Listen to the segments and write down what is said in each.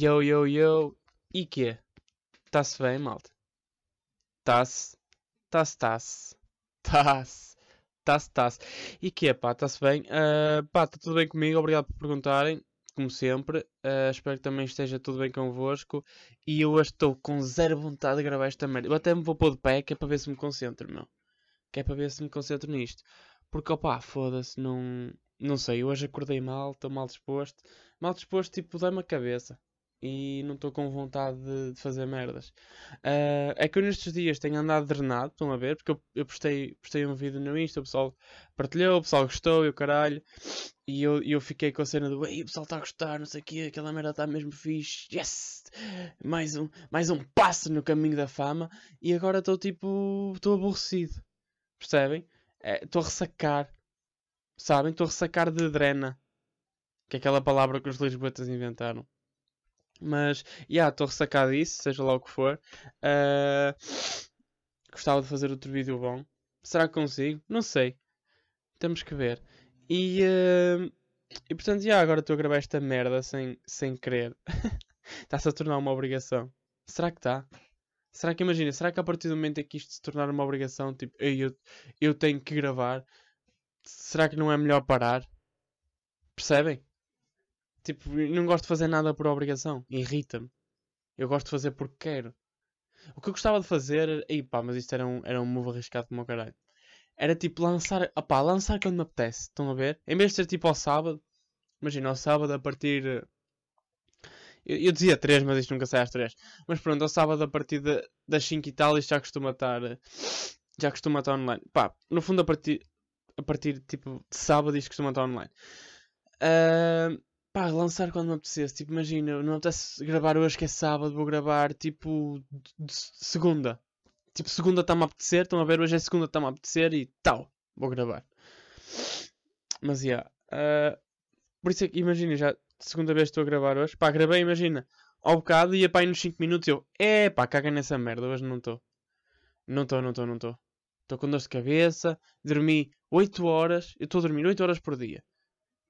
Yo, yo, yo. E quê? Tá-se bem, malta? Tá-se. Tá-se, tá-se. Tá-se. Tá-se, tá-se. E quê, pá? Tá-se bem? Uh, pá, tá tudo bem comigo? Obrigado por perguntarem. Como sempre. Uh, espero que também esteja tudo bem convosco. E eu hoje estou com zero vontade de gravar esta merda. Eu até me vou pôr de pé, que é para ver se me concentro, meu. Que é para ver se me concentro nisto. Porque, opá, foda-se, não... Não sei, hoje acordei mal, estou mal disposto. Mal disposto, tipo, dá-me a cabeça e não estou com vontade de, de fazer merdas. Uh, é que eu nestes dias tenho andado drenado, estão a ver? Porque eu, eu postei, postei um vídeo no Insta, o pessoal partilhou, o pessoal gostou e o caralho. E eu, eu fiquei com a cena do Ei, o pessoal está a gostar, não sei o quê, aquela merda está mesmo fixe, yes! Mais um, mais um passo no caminho da fama. E agora estou tipo, estou aborrecido, percebem? Estou é, a ressacar, sabem? Estou a ressacar de drena, que é aquela palavra que os lisboetas inventaram. Mas, já, yeah, estou ressacado disso, seja lá o que for. Uh, gostava de fazer outro vídeo bom. Será que consigo? Não sei. Temos que ver. E, uh, e portanto, já, yeah, agora estou a gravar esta merda sem, sem querer. Está-se a tornar uma obrigação. Será que está? Será que imagina? Será que a partir do momento em que isto se tornar uma obrigação, tipo, eu, eu tenho que gravar, será que não é melhor parar? Percebem? Tipo, não gosto de fazer nada por obrigação. Irrita-me. Eu gosto de fazer porque quero. O que eu gostava de fazer. Ei pá, mas isto era um, era um move arriscado como o caralho. Era tipo lançar. Opá, lançar quando me apetece. Estão a ver? Em vez de ser tipo ao sábado. Imagina, ao sábado a partir. Eu, eu dizia 3, mas isto nunca sai às 3. Mas pronto, ao sábado a partir de, das 5 e tal, isto já costuma estar. Já costuma estar online. Pá, no fundo a partir. A partir tipo de sábado isto costuma estar online. Uh, Pá, lançar quando me apetecesse. Tipo, imagina, não apetece gravar hoje que é sábado, vou gravar tipo segunda. Tipo, segunda está-me a apetecer, estão a ver? Hoje é segunda está-me a apetecer e tal, vou gravar. Mas. Yeah, uh, por isso é que, imagina, já segunda vez estou a gravar hoje. Pá, gravei, imagina, ao bocado, para aí nos 5 minutos e eu, é pá, caga nessa merda, hoje não estou. Não estou, não estou, não estou. Estou com dor de cabeça, dormi 8 horas, eu estou a dormir 8 horas por dia.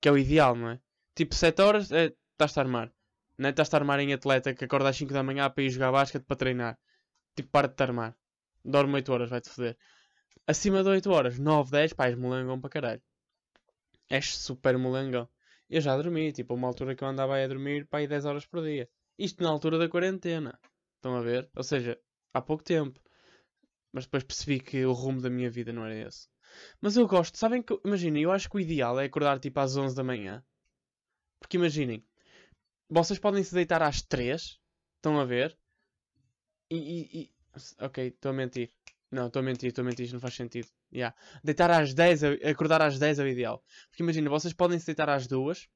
Que é o ideal, não é? Tipo, 7 horas é, estás-te a armar. Não é? Estás-te a armar em atleta que acorda às 5 da manhã para ir jogar basquete para treinar. Tipo, para de te armar. Dorme 8 horas, vai-te foder. Acima de 8 horas, 9, 10, pá, és molengão para caralho. És super molengão. Eu já dormi, tipo, uma altura que eu andava a dormir, pá, aí 10 horas por dia. Isto na altura da quarentena. Estão a ver? Ou seja, há pouco tempo. Mas depois percebi que o rumo da minha vida não era esse. Mas eu gosto, sabem que, imagina, eu acho que o ideal é acordar tipo às 11 da manhã. Porque imaginem, vocês podem se deitar às 3, estão a ver? E. e, e... Ok, estou a mentir. Não, estou a mentir, estou a mentir, isto não faz sentido. Yeah. Deitar às 10, acordar às 10 é o ideal. Porque imagina, vocês podem se deitar às 2,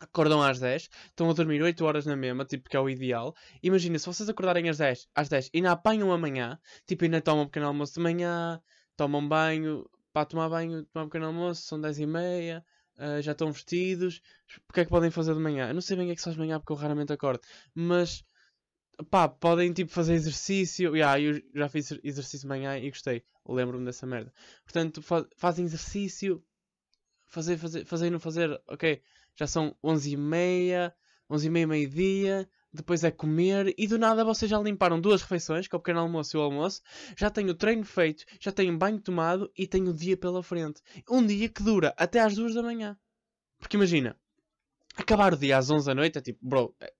acordam às 10, estão a dormir 8 horas na mesma, tipo que é o ideal. Imagina, se vocês acordarem às 10, às 10 e ainda apanham amanhã, tipo ainda tomam um pequeno almoço de manhã, tomam banho, para tomar banho, tomar um pequeno almoço, são 10 e meia, uh, já estão vestidos, o que é que podem fazer de manhã? Eu não sei bem o que é que se faz de manhã porque eu raramente acordo, mas pá, podem tipo fazer exercício. Yeah, eu já fiz exercício de manhã e gostei, lembro-me dessa merda. Portanto, fa fazem exercício, fazer, fazer, fazer e não fazer, ok, já são 11 e meia, 11 e meia, meio-dia, depois é comer e do nada vocês já limparam duas refeições, que é o pequeno almoço e o almoço, já tenho o treino feito, já tenho banho tomado e tenho o dia pela frente. Um dia que dura até às duas da manhã. Porque imagina, acabar o dia às 11 da noite é tipo, bro, é,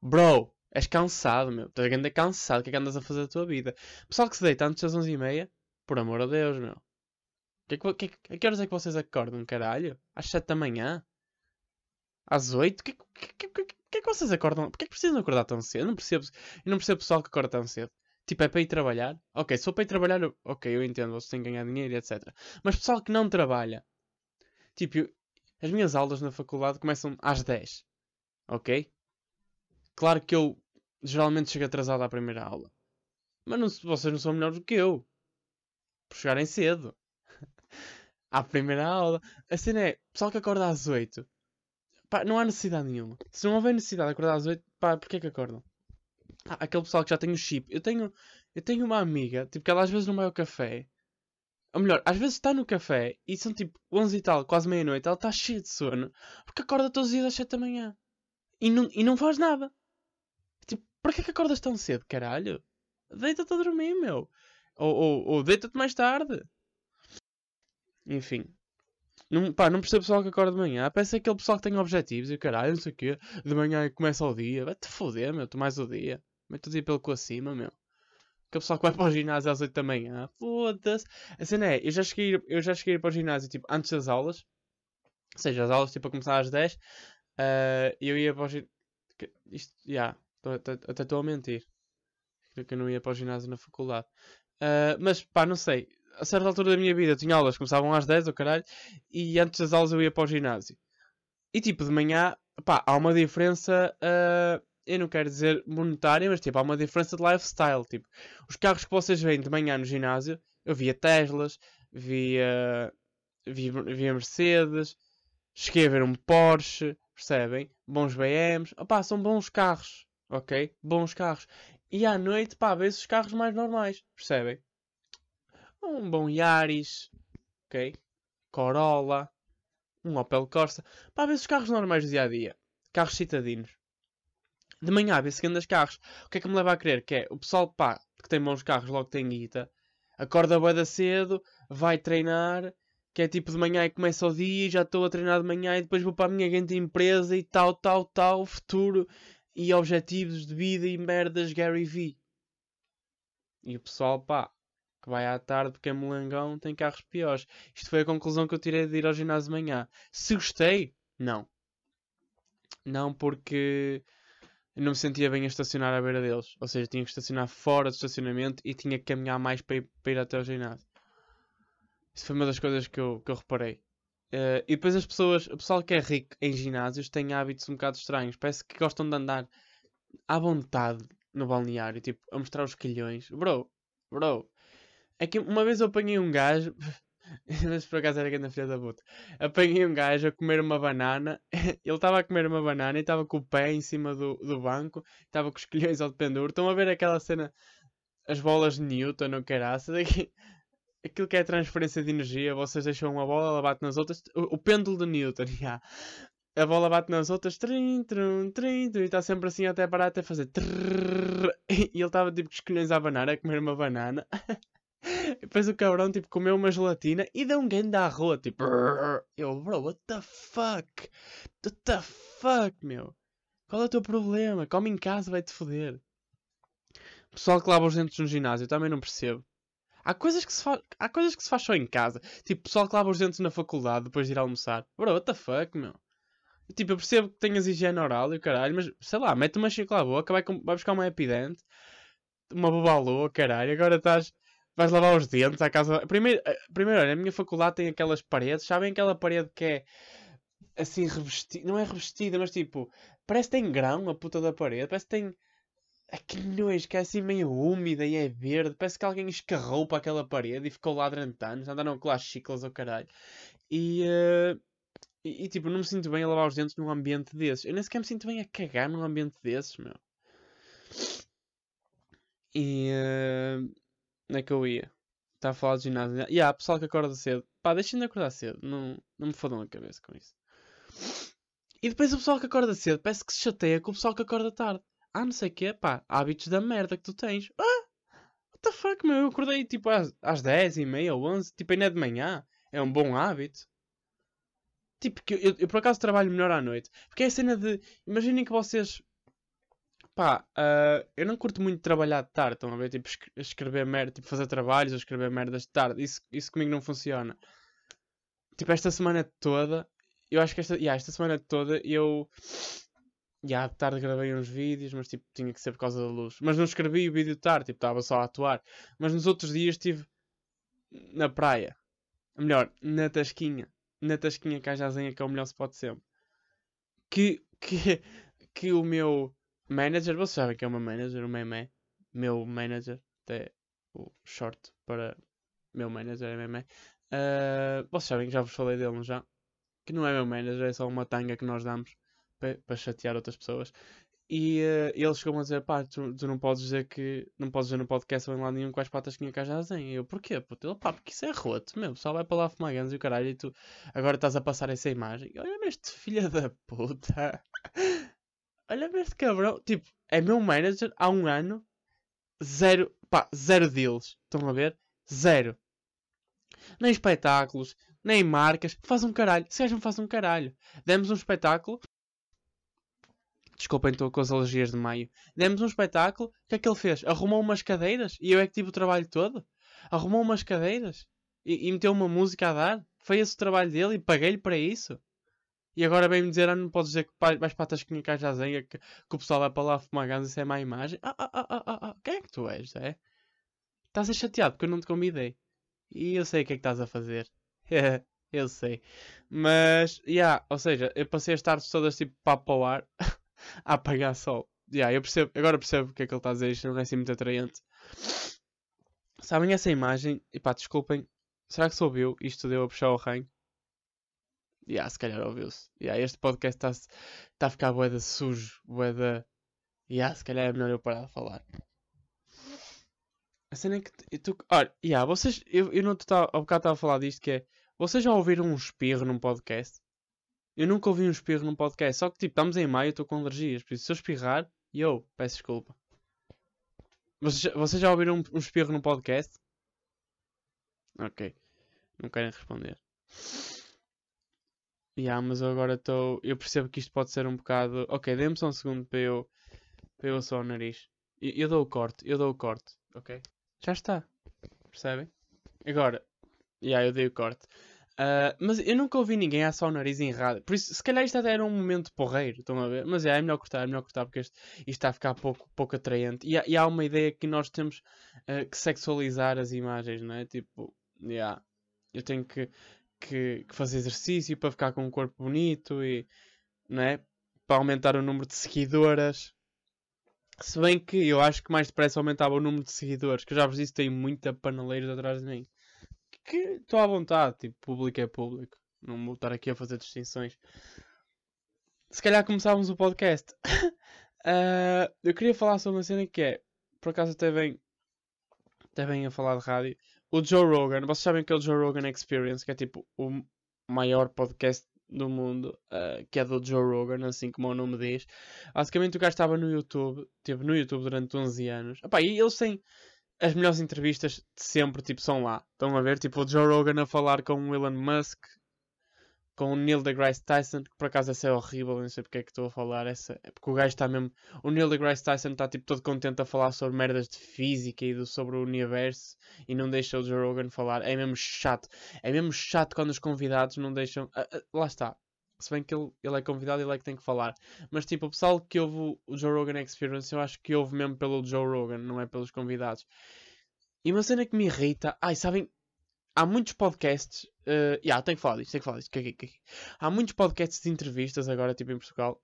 bro, és cansado, meu, estás a cansado, o que é que andas a fazer da tua vida? Pessoal que se deita antes das 11 e meia, por amor a Deus, meu. Que, que, que, a que horas é que vocês acordam, caralho? Às 7 da manhã? Às 8? Que, que, que, que é que vocês acordam? Porquê é que precisam acordar tão cedo? Eu não percebo, eu não percebo pessoal que acorda tão cedo. Tipo, é para ir trabalhar? Ok, se for para ir trabalhar, ok, eu entendo, vocês têm que ganhar dinheiro etc. Mas pessoal que não trabalha, tipo, as minhas aulas na faculdade começam às 10. Ok? Claro que eu geralmente chego atrasado à primeira aula. Mas não, vocês não são melhores do que eu. Por chegarem cedo. à primeira aula. A cena é, pessoal que acorda às 8 Pá, não há necessidade nenhuma. Se não houver necessidade de acordar às 8, pá, porquê que acordam? Ah, aquele pessoal que já tem o chip. Eu tenho, eu tenho uma amiga, tipo, que ela às vezes não vai ao café. Ou melhor, às vezes está no café e são tipo 11 e tal, quase meia-noite. Ela está cheia de sono porque acorda todos os dias às 7 da manhã. E não, e não faz nada. Porquê que acordas tão cedo, caralho? Deita-te a dormir, meu. Ou, ou, ou deita-te mais tarde. Enfim. Não, pá, não percebo o pessoal que acorda de manhã. Parece aquele pessoal que tem objetivos e o caralho, não sei o quê. De manhã começa o dia. Vai-te foder, meu. Tu mais o dia. Mete o dia pelo cu acima, meu. Aquele pessoal que vai para o ginásio às 8 da manhã. Foda-se. A cena é, eu já cheguei, eu já cheguei para o ginásio, tipo, antes das aulas. Ou seja, as aulas, tipo, a começar às 10. Uh, eu ia para o ginásio... Isto, já. Yeah, até estou a mentir. Que eu não ia para o ginásio na faculdade. Uh, mas, pá, não sei. A certa altura da minha vida tinha aulas, começavam às 10, o caralho. E antes das aulas eu ia para o ginásio. E, tipo, de manhã, pá, há uma diferença... Uh, eu não quero dizer monetária, mas tipo, há uma diferença de lifestyle. Tipo, os carros que vocês veem de manhã no ginásio, eu via Teslas, via, via, via Mercedes, cheguei a ver um Porsche, percebem? Bons BMs, opá, são bons carros, ok? Bons carros. E à noite, pá, vê os carros mais normais, percebem? Um bom Yaris, ok? Corolla, um Opel Corsa, pá, vê os carros normais do dia a dia, carros citadinos de manhã vê-se grandes carros. O que é que me leva a crer? Que é o pessoal pá, que tem bons carros, logo tem guita, acorda bué cedo, vai treinar, que é tipo de manhã e começa o dia, já estou a treinar de manhã e depois vou para a minha grande empresa e tal, tal, tal, futuro e objetivos de vida e merdas Gary V. E o pessoal, pá, que vai à tarde porque é molengão, tem carros piores. Isto foi a conclusão que eu tirei de ir ao ginásio de manhã. Se gostei, não. Não porque não me sentia bem a estacionar à beira deles. Ou seja, tinha que estacionar fora do estacionamento e tinha que caminhar mais para ir, para ir até ao ginásio. Isso foi uma das coisas que eu, que eu reparei. Uh, e depois as pessoas, o pessoal que é rico em ginásios tem hábitos um bocado estranhos. Parece que gostam de andar à vontade no balneário, tipo, a mostrar os quilhões. Bro, bro. É que uma vez eu apanhei um gajo, Mas por acaso era grande filha da puta. Apanhei um gajo a comer uma banana. Ele estava a comer uma banana e estava com o pé em cima do, do banco. Estava com os colhões ao penduro. Estão a ver aquela cena, as bolas de Newton, não caraças? Aquilo que é transferência de energia. Vocês deixam uma bola, ela bate nas outras. O, o pêndulo de Newton, já. A bola bate nas outras, trim, trum, trim, trim, e está sempre assim até parar até fazer. Trrr, e ele estava tipo com os colhões à banana, a comer uma banana. Depois o cabrão, tipo, comeu uma gelatina e deu um game da rua, tipo... Eu, bro, what the fuck? What the fuck, meu? Qual é o teu problema? Come em casa, vai-te foder. Pessoal que lava os dentes no ginásio, também não percebo. Há coisas que se faz, há coisas que se faz só em casa. Tipo, pessoal que lava os dentes na faculdade depois de ir almoçar. Bro, what the fuck, meu? Tipo, eu percebo que tenhas higiene oral e o caralho, mas sei lá, mete uma chico à boca, vai, vai buscar uma epidente, uma bobalô, caralho, agora estás vais lavar os dentes à casa. Primeiro, eh, primeiro olha, a minha faculdade tem aquelas paredes, sabem aquela parede que é assim revestida, não é revestida, mas tipo, parece que tem grão a puta da parede, parece que tem. Que nojo, que é assim meio úmida e é verde. Parece que alguém escarrou para aquela parede e ficou lá durante anos. Andaram com lá chiclas ao caralho. E, uh, e, e, tipo, não me sinto bem a lavar os dentes num ambiente desses. Eu nem sequer me sinto bem a cagar num ambiente desses, meu. E, uh, Onde é que eu ia? Estava a falar de ginásio. E há pessoal que acorda cedo. Pá, deixem de acordar cedo. Não, não me fodam a cabeça com isso. E depois o pessoal que acorda cedo parece que se chateia com o pessoal que acorda tarde. Ah, não sei o quê, pá. Hábitos da merda que tu tens. Ah! What the fuck, meu? Eu acordei tipo às, às 10 e meia ou 11. Tipo, ainda é de manhã. É um bom hábito. Tipo, que eu, eu, por acaso trabalho melhor à noite. Porque é a cena de. Imaginem que vocês Pá, uh, eu não curto muito trabalhar de tarde, estão a ver? Tipo, escrever merda, tipo, fazer trabalhos ou escrever merdas de tarde. Isso, isso comigo não funciona. Tipo, esta semana toda, eu acho que esta, yeah, esta semana toda eu. Já, de tarde gravei uns vídeos, mas tipo, tinha que ser por causa da luz. Mas não escrevi o vídeo de tarde, tipo, estava só a atuar. Mas nos outros dias estive na praia. Melhor, na Tasquinha. Na Tasquinha Cajazinha, que é o melhor spot sempre. Que, que, que o meu Manager, vocês sabem que é uma manager, o meme. Meu manager, até o short para meu manager é meme. Uh, vocês sabem que já vos falei dele já. Que não é meu manager, é só uma tanga que nós damos para chatear outras pessoas. E uh, ele chegou-me a dizer: pá, tu, tu, não podes dizer que não podes dizer no podcast ou em lado nenhum as patas que tinha já E eu, porquê? Puto? Ele, pá, porque isso é roto, meu. Só vai para lá fumar e o caralho. E tu agora estás a passar essa imagem. Olha neste filho da puta. olha para este cabrão. Tipo, é meu manager há um ano. Zero, pá, zero deals. Estão a ver? Zero. Nem espetáculos, nem marcas. Faz um caralho. Se não faz um caralho. Demos um espetáculo. Desculpem, estou com as alergias de maio. Demos um espetáculo. O que é que ele fez? Arrumou umas cadeiras. E eu é que tive o trabalho todo. Arrumou umas cadeiras. E, e meteu uma música a dar. Foi esse o trabalho dele e paguei-lhe para isso. E agora vem-me dizer, ah, não podes dizer que vais para a Tasquinha Cajazenha que, que o pessoal vai para lá fumar ganza, isso é má imagem. Ah, ah, ah, ah, ah, quem é que tu és, é? Estás a chateado porque eu não te convidei. E eu sei o que é que estás a fazer. eu sei. Mas, já, yeah, ou seja, eu passei as tardes todas tipo papo ao ar a apagar sol. Yeah, eu percebo, agora percebo o que é que ele está a dizer, isto não é assim muito atraente. Sabem essa imagem? E pá, desculpem, será que se ouviu? Isto deu a puxar o reino? Yeah, se calhar ouviu-se. Yeah, este podcast está tá a ficar boeda sujo, boeda. Yeah, se calhar é melhor eu parar de falar. A cena é que tu. Olha, yeah, vocês. Eu, eu não estava. Há bocado estava a falar disto que é. Vocês já ouviram um espirro num podcast? Eu nunca ouvi um espirro num podcast. Só que tipo, estamos em maio, eu estou com alergias. Por isso, se eu espirrar, eu peço desculpa. Vocês, vocês já ouviram um, um espirro num podcast? Ok. Não querem responder. Yeah, mas eu agora estou. Eu percebo que isto pode ser um bocado. Ok, dê-me só um segundo para eu. Para eu só o nariz. Eu, eu dou o corte, eu dou o corte, ok? Já está. Percebem? Agora. Yeah, eu dei o corte. Uh, mas eu nunca ouvi ninguém a só o nariz em rádio. Por isso, se calhar isto até era um momento porreiro, estão a ver? Mas yeah, é melhor cortar, é melhor cortar porque isto, isto está a ficar pouco, pouco atraente. E, e há uma ideia que nós temos uh, que sexualizar as imagens, não é? Tipo, yeah, eu tenho que que, que fazer exercício para ficar com um corpo bonito e não é? para aumentar o número de seguidoras. Se bem que eu acho que mais depressa aumentava o número de seguidores, que eu já vos disse, tem muita paneleiros atrás de mim. Que estou à vontade, tipo, público é público. Não vou estar aqui a fazer distinções. Se calhar começávamos o podcast. uh, eu queria falar sobre uma cena que é, por acaso até bem, até bem a falar de rádio o Joe Rogan, vocês sabem que é o Joe Rogan Experience, que é tipo o maior podcast do mundo, uh, que é do Joe Rogan, assim como o nome diz. Basicamente o gajo estava no YouTube, esteve no YouTube durante 11 anos. Epá, e eles têm as melhores entrevistas de sempre, tipo, são lá. Estão a ver, tipo, o Joe Rogan a falar com o Elon Musk, com o Neil deGrasse Tyson, que por acaso essa é horrível, não sei porque é que estou a falar essa, é porque o gajo está mesmo, o Neil deGrasse Tyson está tipo todo contente a falar sobre merdas de física e do, sobre o universo e não deixa o Joe Rogan falar, é mesmo chato, é mesmo chato quando os convidados não deixam, ah, ah, lá está, se bem que ele, ele é convidado e ele é que tem que falar, mas tipo, o pessoal que ouve o Joe Rogan Experience, eu acho que ouve mesmo pelo Joe Rogan, não é pelos convidados. E uma cena que me irrita, ai, sabem, há muitos podcasts. Uh, yeah, tenho que falar disto, tenho que falar disto. Há muitos podcasts de entrevistas agora, tipo em Portugal.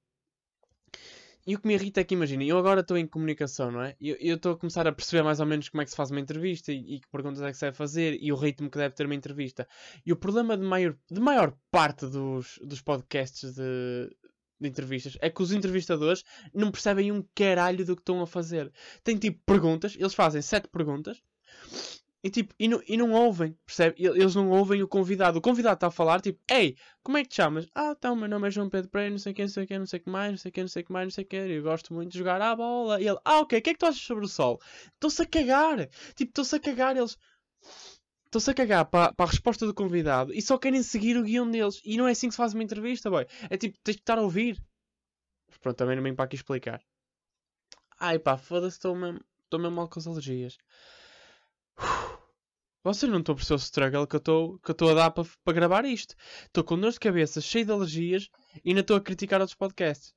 E o que me irrita é que, imaginem, eu agora estou em comunicação, não é? Eu estou a começar a perceber mais ou menos como é que se faz uma entrevista e, e, que perguntas é que se deve fazer e o ritmo que deve ter uma entrevista. E o problema de maior, de maior parte dos, dos podcasts de, de entrevistas é que os entrevistadores não percebem um caralho do que estão a fazer. Tem tipo perguntas, eles fazem sete perguntas e tipo, e não, e não ouvem, percebe? Eles não ouvem o convidado. O convidado está a falar, tipo, ei, como é que te chamas? Ah, então, meu nome é João Pedro Pereira, não sei o que, não sei o que, não sei que mais, não sei o que, não sei que mais, não sei o que. Eu gosto muito de jogar à bola. E ele, ah, ok, o que é que tu achas sobre o sol? Estão-se a cagar. Tipo, estão-se a cagar. Eles estão-se a cagar para, a resposta do convidado e só querem seguir o guião deles. E não é assim que se faz uma entrevista, boy. É tipo, tens que estar a ouvir. Mas pronto, também não vem para aqui explicar. Ai pá, foda-se, estou mesmo, estou mesmo mal com as alergias. Vocês não estão a perceber o struggle que eu estou que eu a dar para pa gravar isto. Estou com dor de cabeça, cheio de alergias e ainda estou a criticar outros podcasts.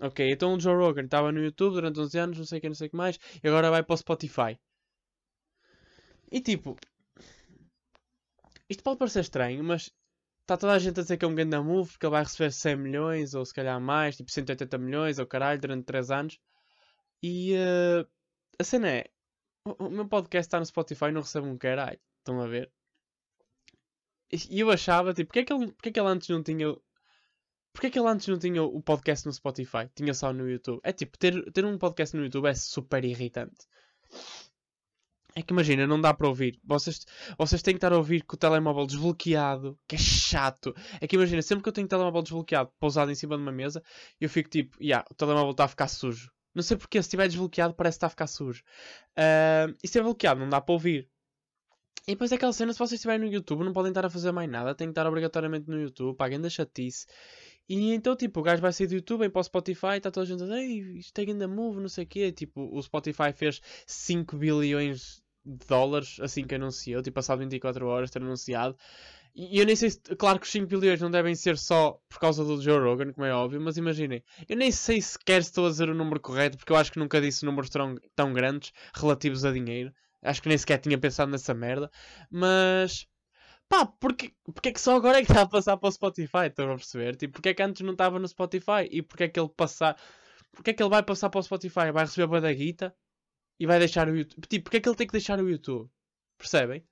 Ok, então o Joe Rogan estava no YouTube durante 11 anos, não sei o que, não sei o que mais, e agora vai para o Spotify. E tipo, isto pode parecer estranho, mas está toda a gente a dizer que é um grande move porque ele vai receber 100 milhões ou se calhar mais, tipo 180 milhões ou caralho, durante 3 anos. E uh, a cena é, o, meu podcast está no Spotify e não recebe um caralho. Estão a ver? E eu achava, tipo, porque é que ele, porque é que ele antes não tinha. Porquê é que ele antes não tinha o podcast no Spotify? Tinha só no YouTube. É tipo, ter, ter um podcast no YouTube é super irritante. É que imagina, não dá para ouvir. Vocês, vocês têm que estar a ouvir com o telemóvel desbloqueado, que é chato. É que imagina, sempre que eu tenho o telemóvel desbloqueado, pousado em cima de uma mesa, eu fico tipo, yeah, o telemóvel está a ficar sujo. Não sei porque, se estiver desbloqueado, parece que está a ficar sujo. Uh, e se é bloqueado, não dá para ouvir. E depois é aquela cena, se vocês estiverem no YouTube, não podem estar a fazer mais nada, têm que estar obrigatoriamente no YouTube, paguem da chatice. E então, tipo, o gajo vai sair do YouTube, vem para o Spotify, está toda a gente a dizer, ei, isto é ainda move, não sei o quê. Tipo, o Spotify fez 5 bilhões de dólares assim que anunciou, tipo, passado 24 horas ter anunciado. E eu nem sei se, claro que os 5 bilhões não devem ser só por causa do Joe Rogan, como é óbvio, mas imaginem, eu nem sei sequer se estou a dizer o número correto, porque eu acho que nunca disse números tão, tão grandes relativos a dinheiro. Acho que nem sequer tinha pensado nessa merda. Mas. Pá, porque, porque é que só agora é que está a passar para o Spotify? Estão a perceber? Tipo, porque é que antes não estava no Spotify? E porque é que ele passar. Porque é que ele vai passar para o Spotify? Vai receber a da guita e vai deixar o YouTube. Tipo, porque é que ele tem que deixar o YouTube? Percebem?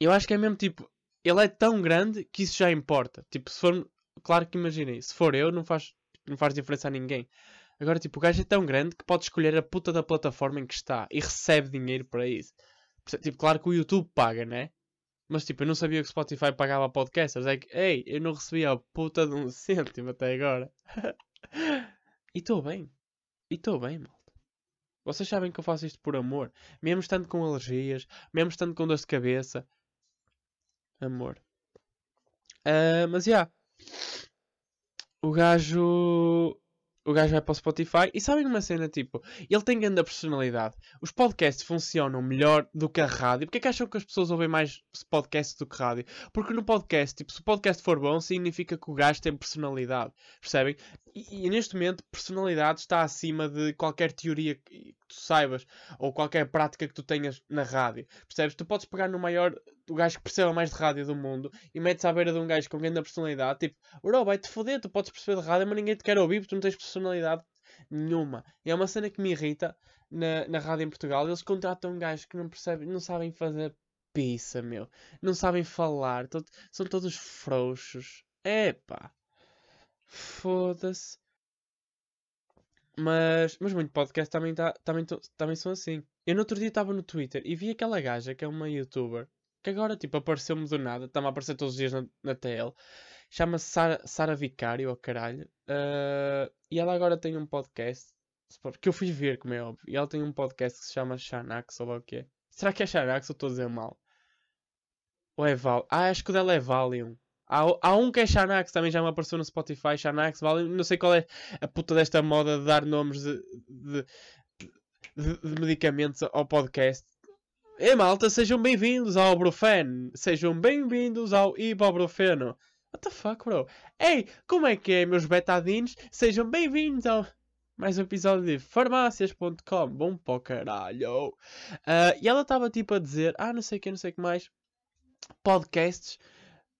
Eu acho que é mesmo tipo. Ele é tão grande que isso já importa. Tipo, se for. Claro que imaginem, se for eu, não faz, não faz diferença a ninguém. Agora, tipo, o gajo é tão grande que pode escolher a puta da plataforma em que está e recebe dinheiro para isso. Tipo, claro que o YouTube paga, né? Mas, tipo, eu não sabia que o Spotify pagava podcasters. É que, ei, eu não recebi a puta de um cêntimo até agora. e estou bem. E estou bem, malta. Vocês sabem que eu faço isto por amor. Mesmo estando com alergias, mesmo estando com dor de cabeça. Amor. Uh, mas, já. Yeah. O gajo o gajo vai para o Spotify e sabem uma cena tipo, ele tem grande personalidade. Os podcasts funcionam melhor do que a rádio. Porquê é que acham que as pessoas ouvem mais podcasts do que rádio? Porque no podcast, tipo, se o podcast for bom, significa que o gajo tem personalidade. Percebem? E, e neste momento, personalidade está acima de qualquer teoria que tu saibas ou qualquer prática que tu tenhas na rádio. Percebes? Tu podes pegar no maior o gajo que perceba mais de rádio do mundo e metes à beira de um gajo com grande personalidade, tipo, bro, vai-te foder, tu podes perceber de rádio, mas ninguém te quer ouvir porque tu não tens personalidade nenhuma. E é uma cena que me irrita na, na rádio em Portugal. Eles contratam um gajo que não percebe, não sabem fazer pizza, meu. Não sabem falar, todo, são todos frouxos. Epá. Foda-se. Mas, mas muito podcast também, tá, também, também são assim. Eu no outro dia estava no Twitter e vi aquela gaja que é uma youtuber que agora, tipo, apareceu-me do nada, está-me a aparecer todos os dias na, na TL. Chama-se Sara, Sara Vicário, oh caralho. Uh, e ela agora tem um podcast, que eu fui ver, como é óbvio. E ela tem um podcast que se chama Xanax, ou lá o quê. Será que é Xanax ou estou a dizer mal? Ou é Val? Ah, acho que o dela é Valium. Há, há um que é Xanax, também já me apareceu no Spotify. Xanax, Valium. Não sei qual é a puta desta moda de dar nomes de, de, de, de medicamentos ao podcast. E malta, sejam bem-vindos ao Brufen. Sejam bem-vindos ao Ibuprofeno. What the fuck, bro? Ei, como é que é, meus betadinhos? Sejam bem-vindos ao mais um episódio de farmácias.com. Bom para caralho. Uh, e ela estava tipo a dizer: Ah, não sei o que, não sei o que mais. Podcasts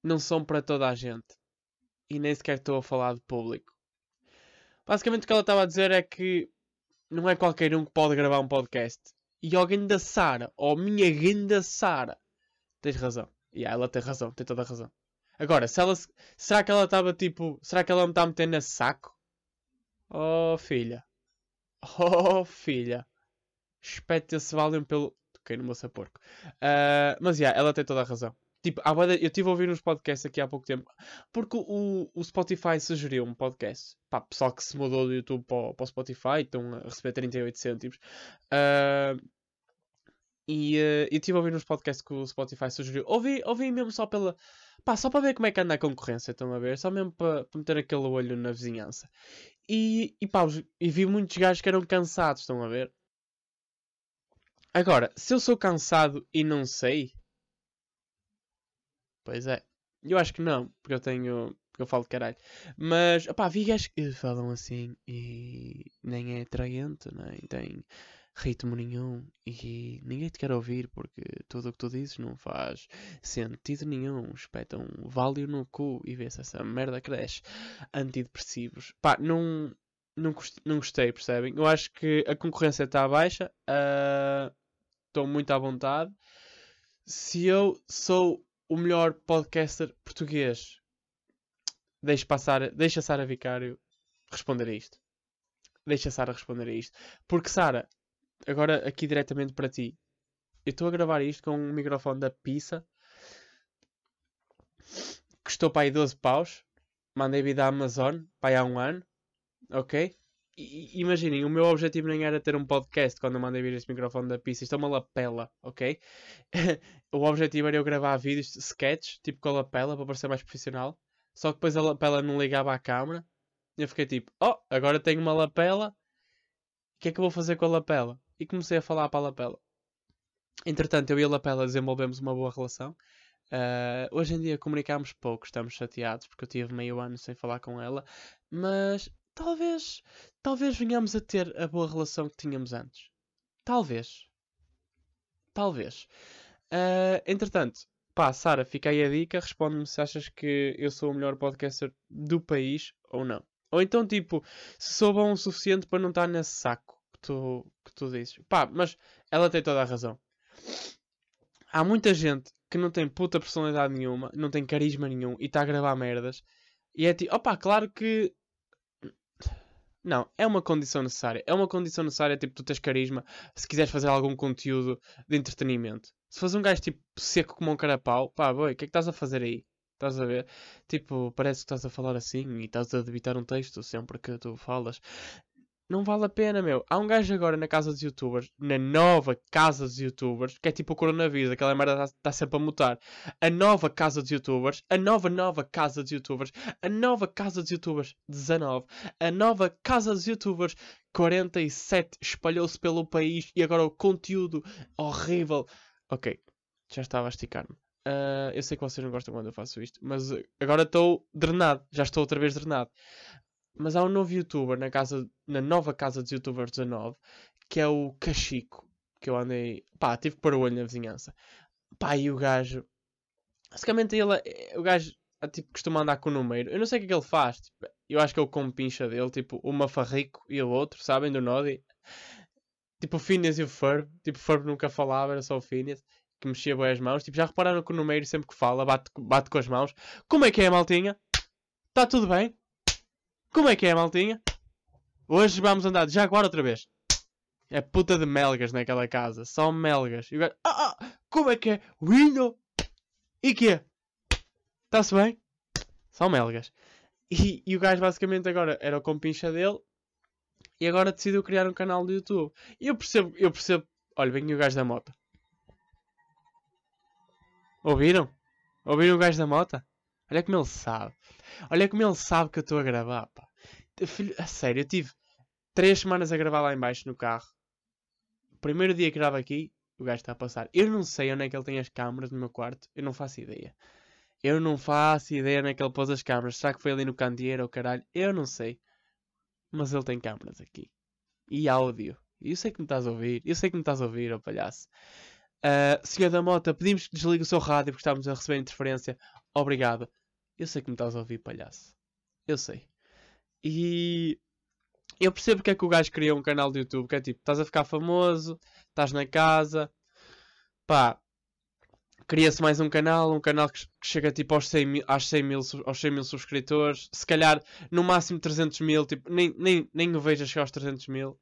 não são para toda a gente. E nem sequer estou a falar de público. Basicamente o que ela estava a dizer é que não é qualquer um que pode gravar um podcast e ao da Sara, ou minha ganda Sara. Tens razão. E yeah, ela tem razão, tem toda a razão. Agora, se ela, será que ela estava tipo. Será que ela me está a meter nesse saco? Oh filha. Oh filha. Espete esse valium pelo. Toquei no meu saporco. Uh, mas já, yeah, ela tem toda a razão. Tipo, eu estive a ouvir uns podcasts aqui há pouco tempo. Porque o, o Spotify sugeriu um podcast. Pá, pessoal que se mudou do YouTube para o, para o Spotify estão a receber 38 cêntimos. Uh, e uh, eu estive a ouvir uns podcasts que o Spotify sugeriu. Ouvi, ouvi mesmo só pela. Pá, só para ver como é que anda a concorrência, estão a ver? Só mesmo para, para meter aquele olho na vizinhança. E, e pá, e vi muitos gajos que eram cansados, estão a ver? Agora, se eu sou cansado e não sei, Pois é. Eu acho que não, porque eu tenho. Porque eu falo de caralho. Mas, opá, vi gajos que falam assim e nem é atraente, nem tem ritmo nenhum e ninguém te quer ouvir porque tudo o que tu dizes não faz sentido nenhum. Espetam um válio no cu e vê-se essa merda cresce. Antidepressivos. Pá, não, não, não gostei, percebem? Eu acho que a concorrência está baixa. Ah, estou uh, muito à vontade. Se eu sou o melhor podcaster português. Deixa passar, deixa Sara Vicário responder a isto. Deixa Sara responder a isto. Porque Sara, agora aqui diretamente para ti. Eu estou a gravar isto com um microfone da Pizza. Custou para aí 12 paus. Mandei vir da Amazon para aí há um ano. Ok? Imaginem, o meu objetivo nem era ter um podcast quando eu mandei vir este microfone da Pizza. Isto é uma lapela, ok? o objetivo era eu gravar vídeos de sketch, tipo com a lapela, para parecer mais profissional. Só que depois a lapela não ligava à câmera. E eu fiquei tipo, oh, agora tenho uma lapela. O que é que eu vou fazer com a lapela? E comecei a falar para a lapela. Entretanto, eu e a lapela desenvolvemos uma boa relação. Uh, hoje em dia comunicamos pouco, estamos chateados porque eu tive meio ano sem falar com ela, mas talvez, talvez venhamos a ter a boa relação que tínhamos antes. Talvez. Talvez. Uh, entretanto, pá, Sara, fica aí a dica, responde-me se achas que eu sou o melhor podcaster do país ou não. Ou então, tipo, se sou bom o suficiente para não estar nesse saco que tu, que tu dizes. Pá, mas ela tem toda a razão. Há muita gente que não tem puta personalidade nenhuma, não tem carisma nenhum e está a gravar merdas. E é tipo, opá, claro que não, é uma condição necessária. É uma condição necessária, tipo, tu tens carisma se quiseres fazer algum conteúdo de entretenimento. Se fores um gajo, tipo, seco como um carapau, pá, boi, o que é que estás a fazer aí? Estás a ver? Tipo, parece que estás a falar assim e estás a debitar um texto sempre que tu falas não vale a pena, meu. Há um gajo agora na casa dos youtubers, na nova casa dos youtubers, que é tipo o coronavírus, aquela merda está tá sempre a mutar. A nova casa dos youtubers, a nova, nova casa dos youtubers, a nova casa dos youtubers 19, a nova casa dos youtubers 47 espalhou-se pelo país e agora o conteúdo horrível. Ok, já estava a esticar-me. Uh, eu sei que vocês não gostam quando eu faço isto, mas agora estou drenado, já estou outra vez drenado. Mas há um novo youtuber na, casa, na nova casa dos youtubers 19 que é o Cachico. Que eu andei. Pá, tive que pôr o olho na vizinhança. Pá, e o gajo. Basicamente ele. O gajo tipo, costuma andar com o número. Eu não sei o que é que ele faz. Tipo, eu acho que é o compincha dele. Tipo, o Mafarrico e o outro, sabem? Do Nodi. Tipo o Phineas e o Ferb. Tipo, o Ferb nunca falava, era só o Phineas. Que mexia bem as mãos. Tipo, já repararam que o número sempre que fala bate, bate com as mãos. Como é que é, maltinha? Está tudo bem? Como é que é, maltinha? Hoje vamos andar de Jaguar outra vez. É puta de melgas naquela casa. Só melgas. E o gajo, ah, ah, como é que é? Window? E quê? Está-se bem? Só melgas. E, e, o gajo basicamente agora era o compincha dele. E agora decidiu criar um canal do YouTube. E eu percebo, eu percebo. Olha, vem o gajo da moto. Ouviram? Ouviram o gajo da moto? Olha como ele sabe. Olha como ele sabe que eu estou a gravar, pá. Filho, a sério, eu tive três semanas a gravar lá embaixo no carro. Primeiro dia que gravo aqui, o gajo está a passar. Eu não sei onde é que ele tem as câmaras no meu quarto. Eu não faço ideia. Eu não faço ideia onde é que ele pôs as câmaras. Será que foi ali no candeeiro ou caralho? Eu não sei. Mas ele tem câmaras aqui. E áudio. Eu sei que me estás a ouvir. Eu sei que me estás a ouvir, ó palhaço. Uh, senhor da Mota, pedimos que desligue o seu rádio porque estamos a receber interferência. Obrigado. Eu sei que me estás a ouvir, palhaço. Eu sei. E eu percebo que é que o gajo criou um canal de YouTube que é tipo, estás a ficar famoso, estás na casa, pá, cria-se mais um canal, um canal que, chega tipo aos 100 mil, aos 100 mil, aos 100 mil subscritores, se calhar no máximo 300 mil, tipo, nem, nem, nem o vejo chegar aos 300 mil.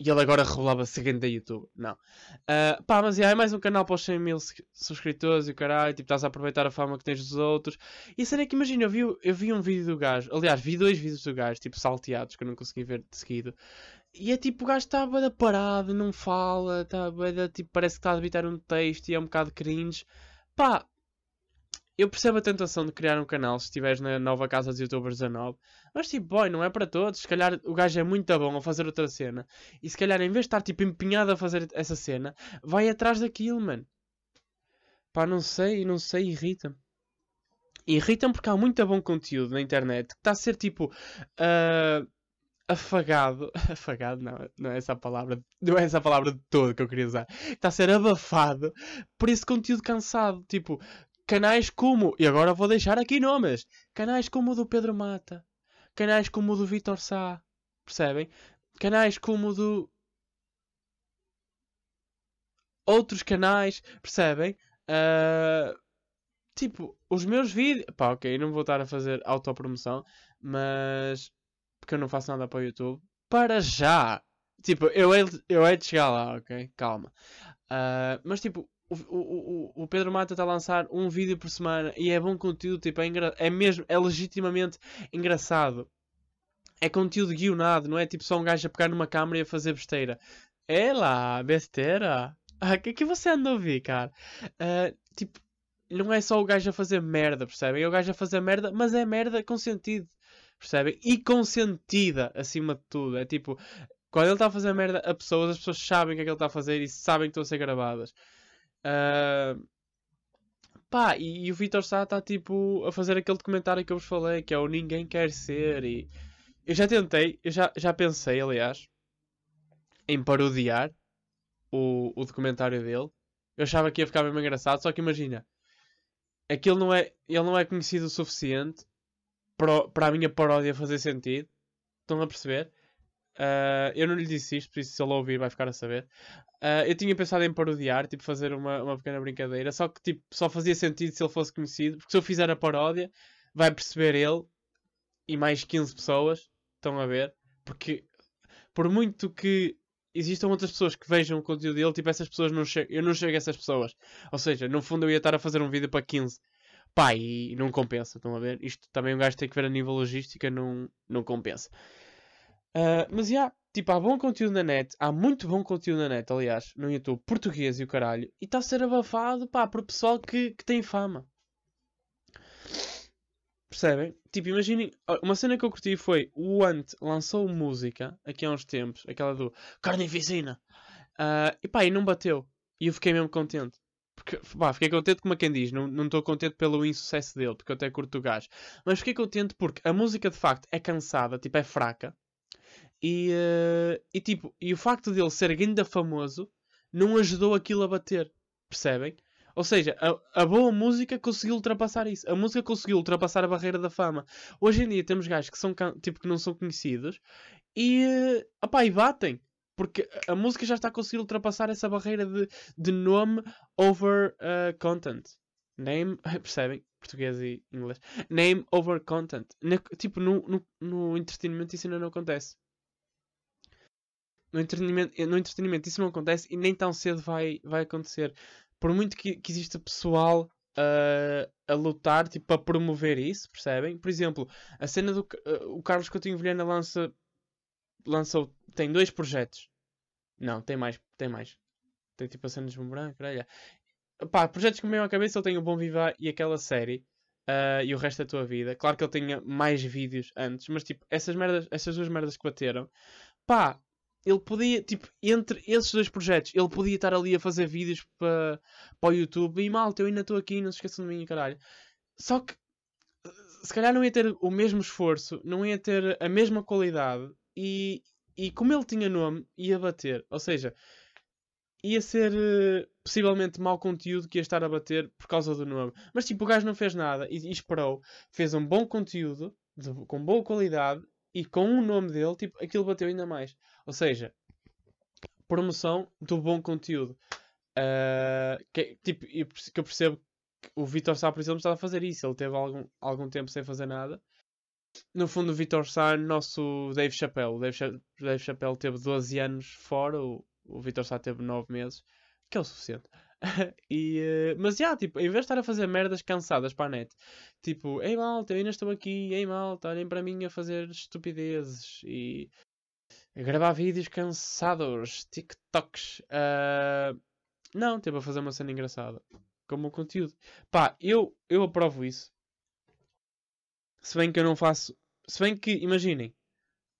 E ele agora revelava seguinte da YouTube. Não. Uh, pá, mas yeah, é mais um canal para os 100 mil subscritores e o caralho. Tipo, estás a aproveitar a fama que tens dos outros. E será que imagina, eu vi, eu vi um vídeo do gajo. Aliás, vi dois vídeos do gajo, tipo, salteados, que eu não consegui ver de seguido. E é tipo, o gajo está bem parado, não fala, está tipo, parece que está a debitar um texto e é um bocado cringe. Pá, eu percebo a tentação de criar um canal se estiveres na nova casa dos youtubers 19. Mas tipo, boy, não é para todos. Se calhar o gajo é muito bom a fazer outra cena. E se calhar em vez de estar tipo empenhado a fazer essa cena, vai atrás daquilo, mano. Pá, não sei, não sei, irrita-me. Irrita-me porque há muito bom conteúdo na internet que está a ser tipo. Uh, afagado. Afagado, não, não é essa a palavra. Não é essa a palavra de todo que eu queria usar. Está a ser abafado por esse conteúdo cansado. Tipo, Canais como, e agora vou deixar aqui nomes, canais como o do Pedro Mata, canais como o do Vitor Sá, percebem? Canais como o do. Outros canais, percebem? Uh, tipo, os meus vídeos. Pá, ok, não vou estar a fazer autopromoção, mas. Porque eu não faço nada para o YouTube. Para já! Tipo, eu hei, eu hei de chegar lá, ok? Calma. Uh, mas tipo, o, o, o, Pedro Mata está a lançar um vídeo por semana e é bom conteúdo, tipo, é, é mesmo, é legitimamente engraçado. É conteúdo guionado, não é tipo só um gajo a pegar numa câmera e a fazer besteira. É lá, besteira. Ah, o que é que você anda a ouvir, cara? Uh, tipo, não é só o gajo a fazer merda, percebem? É o gajo a fazer merda, mas é merda com sentido, percebem? E consentida, acima de tudo. É tipo, quando ele está a fazer merda a pessoas, as pessoas sabem o que é que ele está a fazer e sabem que estão a ser gravadas. Uh, pá, e, e o Vitor Sá está tipo a fazer aquele documentário que eu vos falei, que é o Ninguém Quer Ser. E eu já tentei, eu já, já pensei, aliás, em parodiar o, o documentário dele. Eu achava que ia ficar mesmo engraçado, só que imagina, aquilo não é, ele não é conhecido o suficiente para, para a minha paródia fazer sentido. Estão a perceber? Uh, eu não lhe disse isto, por isso se ele ouvir vai ficar a saber. Uh, eu tinha pensado em parodiar, tipo, fazer uma, uma pequena brincadeira, só que tipo, só fazia sentido se ele fosse conhecido, porque se eu fizer a paródia, vai perceber ele e mais 15 pessoas, estão a ver? Porque por muito que existam outras pessoas que vejam o conteúdo dele, tipo, essas pessoas não chegam, eu não chego a essas pessoas. Ou seja, no fundo eu ia estar a fazer um vídeo para 15. Pá, e não compensa, estão a ver? Isto também um gajo tem que ver a nível logística, não, não compensa. Uh, mas já, yeah, tipo, há bom conteúdo na net, há muito bom conteúdo na net, aliás, no YouTube, português e o caralho, e está a ser abafado, pá, o pessoal que, que tem fama. Percebem? Tipo, imaginem, uma cena que eu curti foi o Ant lançou música aqui há uns tempos, aquela do Carnificina, uh, e pá, e não bateu. E eu fiquei mesmo contente. Porque, pá, fiquei contente como quem diz, não estou contente pelo insucesso dele, porque eu até curto o gajo. Mas fiquei contente porque a música de facto é cansada, tipo, é fraca. E, uh, e tipo, e o facto dele ser ainda famoso não ajudou aquilo a bater. Percebem? Ou seja, a, a, boa música conseguiu ultrapassar isso. A música conseguiu ultrapassar a barreira da fama. Hoje em dia temos gajos que são tipo que não são conhecidos e, uh, opá, e batem. Porque a música já está a conseguir ultrapassar essa barreira de, de nome over uh, content. Name, percebem? Português e inglês. Name over content. Na, tipo, no, no, no entretenimento isso ainda não acontece no entretenimento, no entretenimento isso não acontece e nem tão cedo vai, vai acontecer. Por muito que, que exista pessoal uh, a lutar tipo, para promover isso, percebem? Por exemplo, a cena do uh, o Carlos Coutinho Vilhena lança, lançou, tem dois projetos. Não, tem mais, tem mais. Tem tipo a cena de branco, olha. Pá, projetos que me vêm à cabeça, ele tem o Bom Vivar e aquela série. Uh, e o resto da tua vida. Claro que ele tinha mais vídeos antes, mas tipo, essas merdas, essas duas merdas que bateram, pá, ele podia, tipo, entre esses dois projetos, ele podia estar ali a fazer vídeos para, para o YouTube e malta, eu ainda estou aqui, não se esqueçam de mim, caralho. Só que se calhar não ia ter o mesmo esforço, não ia ter a mesma qualidade e, e como ele tinha nome, ia bater. Ou seja, ia ser uh, possivelmente mau conteúdo que ia estar a bater por causa do nome. Mas tipo, o gajo não fez nada e, e esperou, fez um bom conteúdo, de, com boa qualidade e com o nome dele, tipo, aquilo bateu ainda mais. Ou seja, promoção do bom conteúdo. Uh, que, tipo, que eu percebo que o Vitor Sá, por exemplo, está a fazer isso. Ele teve algum, algum tempo sem fazer nada. No fundo, o Vitor Sá é nosso Dave Chappelle. O Dave, Dave Chappelle teve 12 anos fora, o, o Vitor Sá teve 9 meses, que é o suficiente. e, uh, mas já, yeah, tipo, em vez de estar a fazer merdas cansadas para a net, tipo, ei malta, eu ainda estou aqui, ei malta, olhem para mim a fazer estupidezes e gravar vídeos cansados, TikToks. Uh, não, teve a fazer uma cena engraçada. Como conteúdo. Pá, eu, eu aprovo isso. Se bem que eu não faço. Se bem que, imaginem,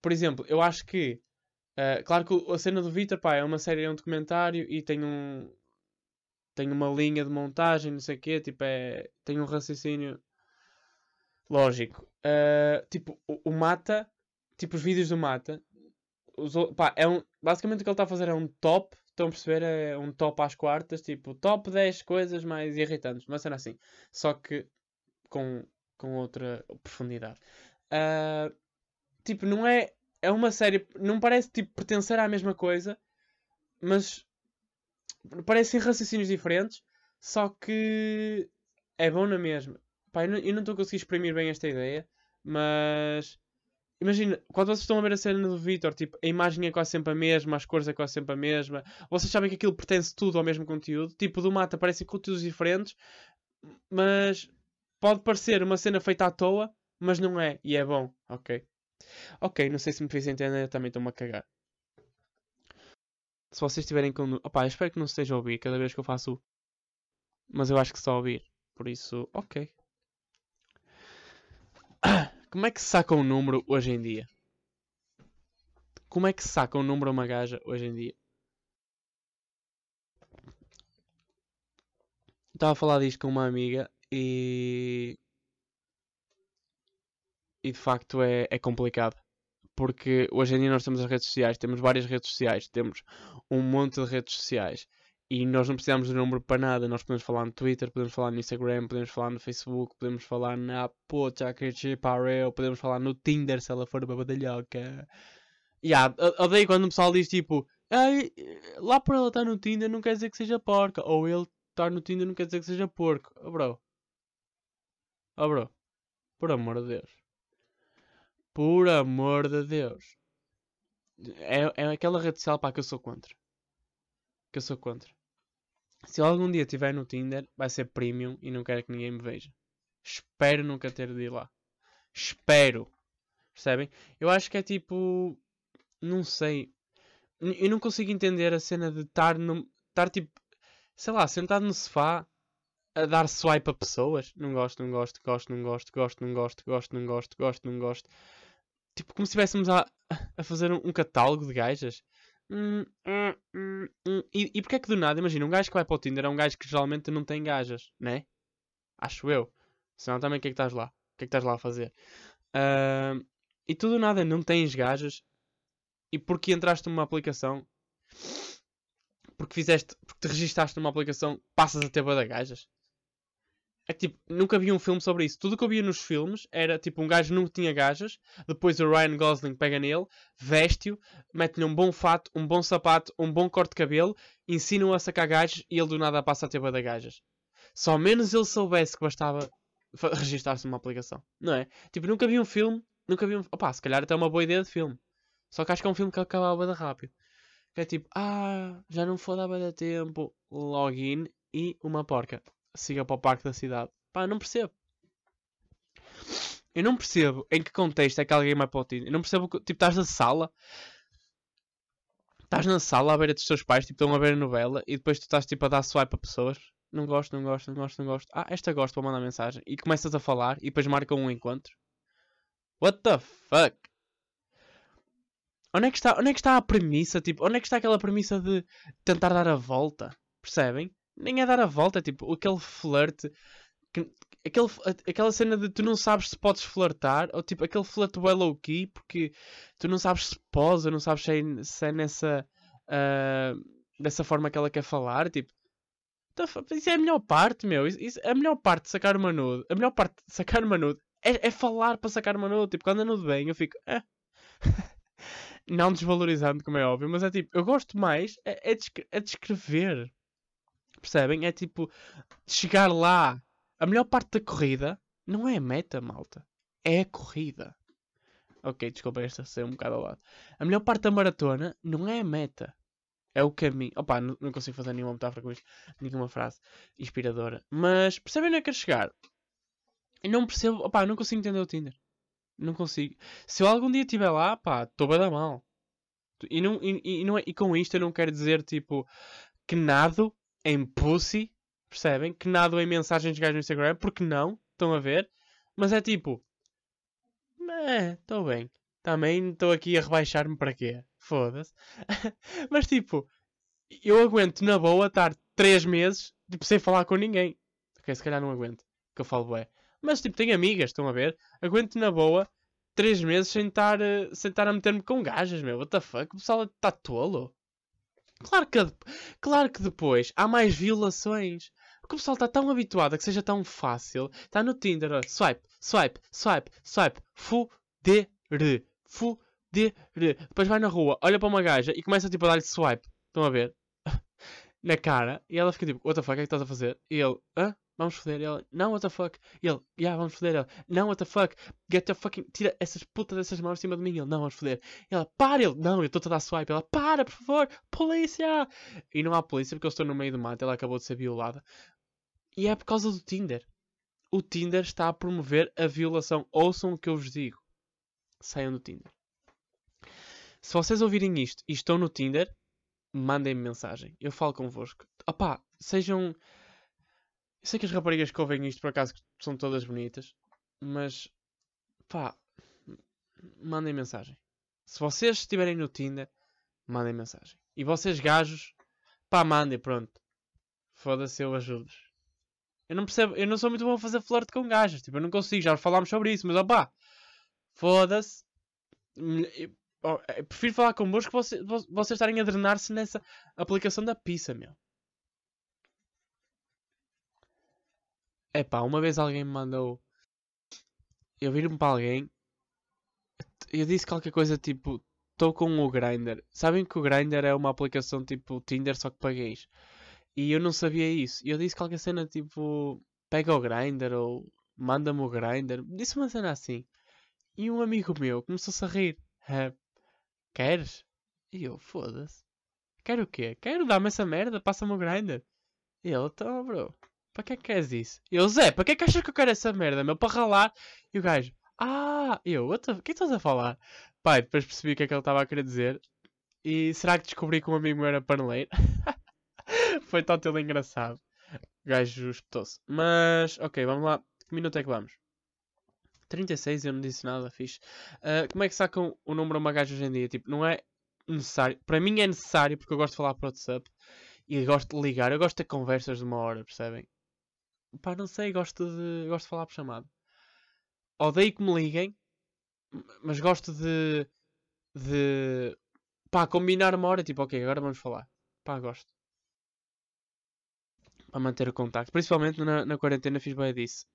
por exemplo, eu acho que. Uh, claro que a cena do Vitor, pá, é uma série, é um documentário e tem um, tem uma linha de montagem, não sei o quê, tipo, é, tem um raciocínio lógico. Uh, tipo, o, o, Mata, tipo, os vídeos do Mata, os, pá, é um, basicamente o que ele está a fazer é um top, estão a perceber? É um top às quartas, tipo, top 10 coisas mais irritantes, mas cena assim, só que com, com outra profundidade. Uh, tipo, não é, é uma série, não parece, tipo, pertencer à mesma coisa, mas parecem raciocínios diferentes, só que é bom na mesma. Pá, eu não estou a conseguir exprimir bem esta ideia, mas Imagina, quando vocês estão a ver a cena do Vitor, tipo, a imagem é quase sempre a mesma, as cores é quase sempre a mesma. Vocês sabem que aquilo pertence tudo ao mesmo conteúdo. Tipo, do mata aparecem conteúdos diferentes, mas pode parecer uma cena feita à toa, mas não é. E é bom, ok. Ok, não sei se me fiz entender, também estou-me a cagar. Se vocês tiverem com. Opá, espero que não esteja a ouvir cada vez que eu faço. Mas eu acho que a ouvir. Por isso, ok. Como é que se saca um número hoje em dia? Como é que se saca um número a uma gaja hoje em dia? Estava a falar disto com uma amiga e. E de facto é, é complicado. Porque hoje em dia nós temos as redes sociais, temos várias redes sociais, temos um monte de redes sociais e nós não precisamos de número para nada. Nós podemos falar no Twitter, podemos falar no Instagram, podemos falar no Facebook, podemos falar na pareu, podemos falar no Tinder se ela for uma badalhoca. Yeah, odeio quando o pessoal diz tipo, Ei, lá por ela estar no Tinder não quer dizer que seja porca. Ou ele estar no Tinder não quer dizer que seja porco. Oh bro. Oh bro. Por amor de Deus. Por amor de Deus. É, é aquela rede social para que eu sou contra. Que eu sou contra. Se algum dia estiver no Tinder, vai ser premium e não quero que ninguém me veja. Espero nunca ter de ir lá. Espero. Percebem? Eu acho que é tipo. Não sei. Eu não consigo entender a cena de estar no. Estar tipo. Sei lá, sentado no sofá a dar swipe a pessoas. Não gosto, não gosto, gosto, não gosto, gosto, não gosto, gosto, não gosto, gosto, não gosto. Tipo, como se estivéssemos a, a fazer um, um catálogo de gajas. Hum, hum, hum, e, e porque é que do nada, imagina, um gajo que vai para o Tinder é um gajo que geralmente não tem gajas, né? Acho eu. Senão também o que é que estás lá? O que é que estás lá a fazer? Uh, e tu do nada não tens gajas e porque entraste numa aplicação porque fizeste, porque te registaste numa aplicação, passas a ter boa gajas. É tipo, nunca vi um filme sobre isso. Tudo que eu via nos filmes era tipo um gajo nunca tinha gajas, depois o Ryan Gosling pega nele, veste-o, mete-lhe um bom fato, um bom sapato, um bom corte de cabelo, ensina-o a sacar gajas e ele do nada passa a ter da gajas. Só menos ele soubesse que bastava registar-se numa aplicação, não é? Tipo, nunca vi um filme, nunca vi um. Opá, se calhar até uma boa ideia de filme. Só que acho que é um filme que acabava bem rápido. Que é tipo, ah, já não foi dar bem tempo, login e uma porca siga para o parque da cidade. Pá, não percebo. Eu não percebo em que contexto é que alguém vai para o Tinder. Eu não percebo, tipo, estás na sala. Estás na sala à beira dos teus pais, tipo, estão a ver a novela e depois tu estás, tipo, a dar swipe a pessoas. Não gosto, não gosto, não gosto, não gosto. Ah, esta gosto, vou mandar mensagem. E começas a falar e depois marcam um encontro. What the fuck? Onde é que está, onde é que está a premissa? Tipo, onde é que está aquela premissa de tentar dar a volta? Percebem? Nem é dar a volta, é tipo aquele flerte, que, aquele, aquela cena de tu não sabes se podes flertar, ou tipo aquele flerte well low key, porque tu não sabes se posa, não sabes se é, se é nessa uh, dessa forma que ela quer falar, tipo. Isso é a melhor parte, meu. Isso, isso, a melhor parte de sacar uma nude, a melhor parte de sacar uma nude é, é falar para sacar uma nude. Tipo, quando a nude vem, eu fico. Eh. não desvalorizando, como é óbvio, mas é tipo, eu gosto mais é, é, é descrever. Percebem? É tipo chegar lá. A melhor parte da corrida não é a meta, malta. É a corrida. Ok, desculpa esta ser um bocado ao lado. A melhor parte da maratona não é a meta. É o caminho. Opa, não, consigo fazer nenhuma metáfora com isto. Nenhuma frase inspiradora. Mas percebem onde é que quero chegar? Eu não percebo. Opa, não consigo entender o Tinder. Não consigo. Se eu algum dia estiver lá, pá, estou bem da mal. E, não, e, e, não é, e com isto eu não quero dizer tipo que nado em pussy, percebem? Que nada em mensagens de gajos no Instagram, porque não, estão a ver? Mas é tipo, estou bem. Também estou aqui a rebaixar-me para quê? Foda-se. Mas tipo, eu aguento na boa estar 3 meses tipo, sem falar com ninguém. Ok, se calhar não aguento, que eu falo é. Mas tipo, tenho amigas, estão a ver? Aguento na boa 3 meses sem estar, eh, sem estar a meter-me com gajas, meu. What the fuck? O pessoal está tolo. Claro que, claro que depois há mais violações. Porque o pessoal está tão habituado a que seja tão fácil. Está no Tinder, swipe, swipe, swipe, swipe. Fuder. Fuder. Depois vai na rua, olha para uma gaja e começa tipo a dar-lhe swipe. Estão a ver? na cara. E ela fica tipo, what the fuck, o que é que estás a fazer? E ele, hã? Vamos foder. Ela, não, what the fuck. Ele, yeah, vamos foder. Ela, não, what the fuck. Get the fucking. Tira essas putas dessas mãos de cima de mim. Ele, não, vamos foder. Ela, para. Ele, não, eu estou a dar swipe. Ela, para, por favor, polícia. E não há polícia porque eu estou no meio do mato. Ela acabou de ser violada. E é por causa do Tinder. O Tinder está a promover a violação. Ouçam o que eu vos digo. Saiam do Tinder. Se vocês ouvirem isto e estão no Tinder, mandem-me mensagem. Eu falo convosco. Opá, sejam. Eu sei que as raparigas que ouvem isto por acaso são todas bonitas, mas pá, mandem mensagem. Se vocês estiverem no Tinder, mandem mensagem. E vocês gajos, pá, mandem, pronto. Foda-se, eu ajudo Eu não percebo, eu não sou muito bom a fazer flerte com gajas, tipo, eu não consigo, já falámos sobre isso, mas opá, foda-se. Oh, prefiro falar convosco vocês, vocês estarem a drenar-se nessa aplicação da pizza, meu. É pá, uma vez alguém me mandou. Eu viro-me para alguém. Eu disse qualquer coisa tipo. Estou com o Grindr. Sabem que o Grindr é uma aplicação tipo Tinder, só que gays. E eu não sabia isso. E eu disse qualquer cena tipo. Pega o Grindr ou manda-me o Grindr. Disse uma cena assim. E um amigo meu começou-se a rir. Queres? E eu, foda-se. Quero o quê? Quero dar-me essa merda, passa-me o grinder. E ele, então, bro, para que é que queres isso? Eu, Zé, para que é que achas que eu quero essa merda, meu? Para ralar? E o gajo, ah, eu, o que é que estás a falar? Pai, depois percebi o que é que ele estava a querer dizer. E será que descobri que um amigo meu era paneleiro? Foi totalmente engraçado. O gajo espetou-se. Mas, ok, vamos lá. Que minuto é que vamos? 36 eu não disse nada, fixe. Uh, como é que sacam o número a uma gaja hoje em dia? Tipo, não é necessário. Para mim é necessário porque eu gosto de falar por WhatsApp e gosto de ligar. Eu gosto de ter conversas de uma hora, percebem? Pá, não sei, gosto de, gosto de falar por chamado. Odeio que me liguem, mas gosto de. de. pá, combinar uma hora. Tipo, ok, agora vamos falar. Pá, gosto. Para manter o contacto. Principalmente na, na quarentena fiz bem disso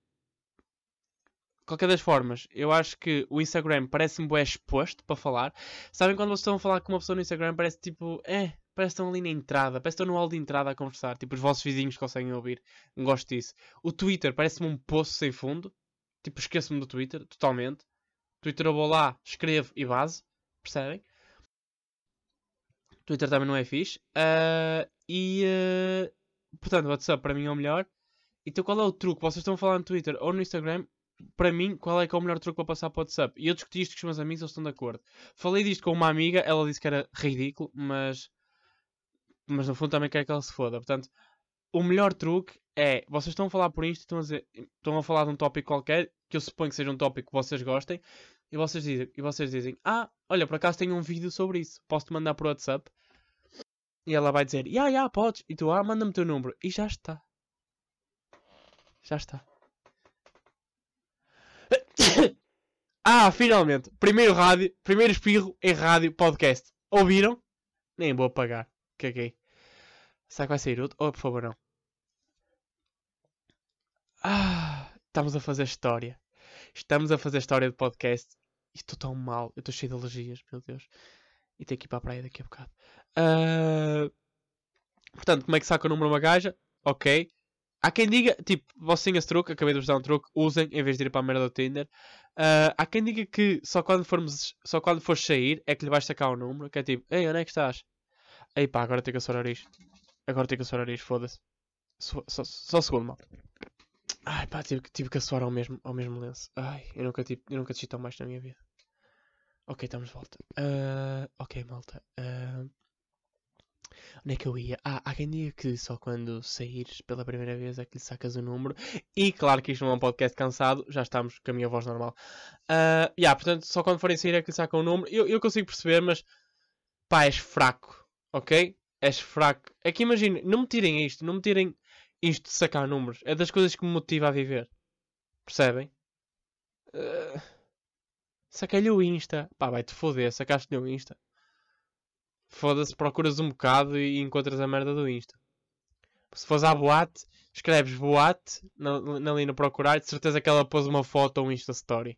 qualquer das formas, eu acho que o Instagram parece-me bem exposto para falar. Sabem quando vocês estão a falar com uma pessoa no Instagram, parece tipo, é, parece que estão ali na entrada, parece que estão no hall de entrada a conversar. Tipo, os vossos vizinhos conseguem ouvir. Não gosto disso. O Twitter parece-me um poço sem fundo. Tipo, esqueço-me do Twitter, totalmente. Twitter eu vou lá, escrevo e base. Percebem? Twitter também não é fixe. Uh, e, uh, portanto, WhatsApp para mim é o melhor. Então qual é o truque? Vocês estão a falar no Twitter ou no Instagram? para mim, qual é que é o melhor truque para passar para o WhatsApp? E eu discuti isto com os meus amigos, eles estão de acordo. Falei disto com uma amiga, ela disse que era ridículo, mas. Mas no fundo também quer que ela se foda. Portanto, o melhor truque é. Vocês estão a falar por isto, estão a, dizer, estão a falar de um tópico qualquer, que eu suponho que seja um tópico que vocês gostem, e vocês dizem, e vocês dizem Ah, olha, por acaso tenho um vídeo sobre isso, posso-te mandar por WhatsApp? E ela vai dizer, yeah, yeah, podes. E tu, ah, manda-me teu número. E já está. Já está. ah, finalmente. Primeiro rádio, primeiro espirro em rádio podcast. Ouviram? Nem vou apagar. Caguei. Será que vai sair outro? Oh, por favor, não. Ah, estamos a fazer história. Estamos a fazer história de podcast. Estou tão mal. Eu estou cheio de alergias, meu Deus. E tenho que ir para a praia daqui a bocado. Uh... Portanto, como é que saca o número uma gaja? Ok. Há quem diga, tipo, você esse truque, acabei de vos dar um truque, usem em vez de ir para a merda do Tinder. Uh, há quem diga que só quando, formos, só quando for sair é que lhe vais sacar o número, que é tipo, ei, onde é que estás? Ei pá, agora tenho que assorar isto. Agora tenho que assorar isto, foda-se. Só, só, só segundo, mal. Ai pá, tive, tive que assoar ao mesmo, ao mesmo lenço. Ai, eu nunca, tive, eu nunca tão mais na minha vida. Ok, estamos de volta. Uh, ok, malta. Uh, Onde é que eu ia? Ah, há quem diga que só quando saíres pela primeira vez é que lhe sacas o número. E claro que isto não é um podcast cansado, já estamos com a minha voz normal. Uh, yeah, portanto, só quando forem sair é que lhe sacam o número. Eu, eu consigo perceber, mas pá, és fraco, ok? És fraco. É que imagina, não me tirem isto, não me tirem isto de sacar números. É das coisas que me motiva a viver. Percebem? Uh, Saquei-lhe o Insta. Pá, vai-te foder, sacaste-lhe o Insta foda-se, procuras um bocado e encontras a merda do Insta. Se fores à boate, escreves boate na, na, no procurar, de certeza que ela pôs uma foto ou um Insta Story.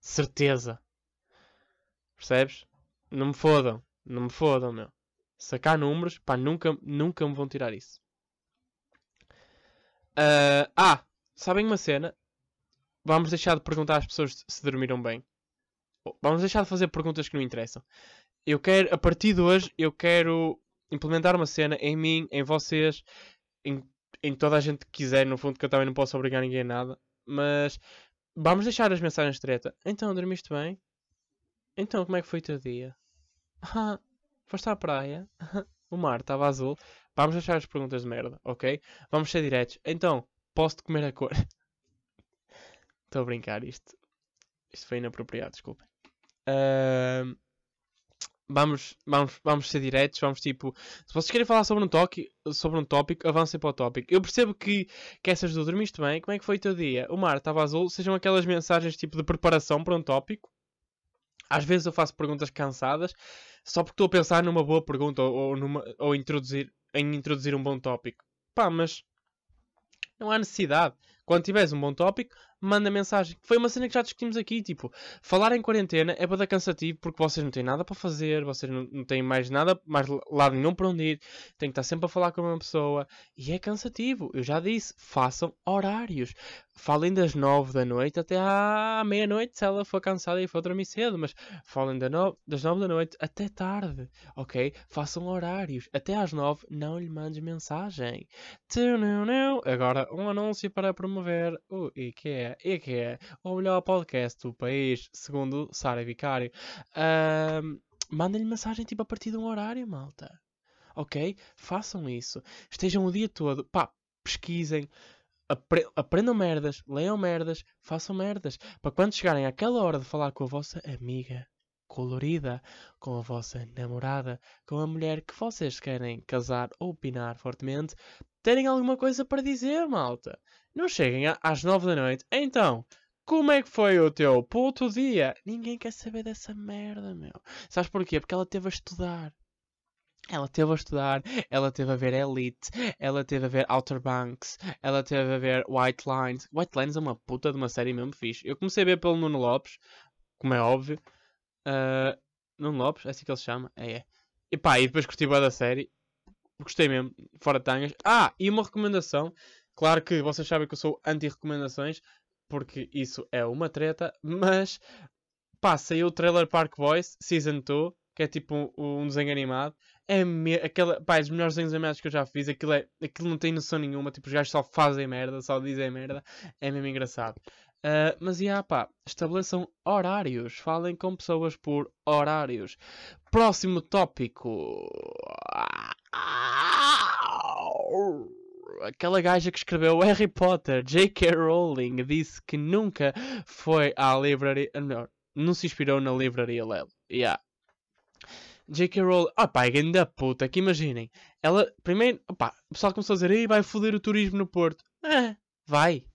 Certeza. Percebes? Não me fodam. Não me fodam, meu. Sacar números, pá, nunca, nunca me vão tirar isso. Uh, ah, sabem uma cena? Vamos deixar de perguntar às pessoas se dormiram bem. Vamos deixar de fazer perguntas que não interessam. Eu quero, a partir de hoje, eu quero implementar uma cena em mim, em vocês, em, em toda a gente que quiser, no fundo, que eu também não posso obrigar ninguém a nada. Mas vamos deixar as mensagens treta. Então, dormiste bem? Então, como é que foi o teu dia? Ah, foste à praia? o mar estava azul. Vamos deixar as perguntas de merda, ok? Vamos ser diretos. Então, posso-te comer a cor? Estou a brincar, isto. Isto foi inapropriado, desculpem. Uh, vamos, vamos, vamos ser diretos, vamos tipo. Se vocês querem falar sobre um, toque, sobre um tópico, avancem para o tópico. Eu percebo que, que essas do dormiste bem, como é que foi o teu dia? O mar estava azul, sejam aquelas mensagens tipo de preparação para um tópico. Às vezes eu faço perguntas cansadas só porque estou a pensar numa boa pergunta ou, ou, numa, ou introduzir, em introduzir um bom tópico. Pá, mas não há necessidade. Quando tiveres um bom tópico, manda mensagem. Foi uma cena que já discutimos aqui, tipo, falar em quarentena é para dar cansativo porque vocês não têm nada para fazer, vocês não, não têm mais nada, mais lado nenhum para onde ir, têm que estar sempre a falar com uma pessoa e é cansativo. Eu já disse, façam horários. Falem das nove da noite até à meia-noite se ela for cansada e for dormir cedo, mas falem da no... das nove da noite até tarde, ok? Façam horários. Até às nove não lhe mandes mensagem. Agora, um anúncio para promover o IKEA e que é o melhor podcast do país, segundo Sara Vicário. Uh, Mandem-lhe mensagem tipo a partir de um horário, malta. Ok? Façam isso. Estejam o dia todo. Pá, pesquisem. Apre aprendam merdas, leiam merdas, façam merdas. Para quando chegarem àquela hora de falar com a vossa amiga colorida, com a vossa namorada, com a mulher que vocês querem casar ou opinar fortemente, terem alguma coisa para dizer, malta. Não cheguem às nove da noite. Então, como é que foi o teu puto dia? Ninguém quer saber dessa merda, meu. Sabes porquê? Porque ela teve a estudar. Ela teve a estudar, ela teve a ver Elite, ela teve a ver Outer Banks, ela teve a ver White Lines. White Lines é uma puta de uma série mesmo fixe. Eu comecei a ver pelo Nuno Lopes, como é óbvio. Uh, Nuno Lopes, é assim que ele se chama? É, é. E pá, e depois curti da série. Gostei mesmo, fora tangas. Ah, e uma recomendação Claro que vocês sabem que eu sou anti-recomendações, porque isso é uma treta, mas pá, saiu o trailer Park Boys Season 2, que é tipo um, um desenho animado. É me... aquela, pá, é dos melhores desenhos animados que eu já fiz. Aquilo, é... Aquilo não tem noção nenhuma, tipo, os gajos só fazem merda, só dizem merda. É mesmo engraçado. Uh, mas, e yeah, pá, estabeleçam horários. Falem com pessoas por horários. Próximo tópico aquela gaja que escreveu Harry Potter, J.K. Rowling, disse que nunca foi à livraria. Melhor, não se inspirou na livraria Lelo. Yeah. J.K. Rowling, ah pá, é grande puta, que imaginem. Ela, primeiro, opá, o pessoal começou a dizer, vai foder o turismo no Porto. Ah, vai.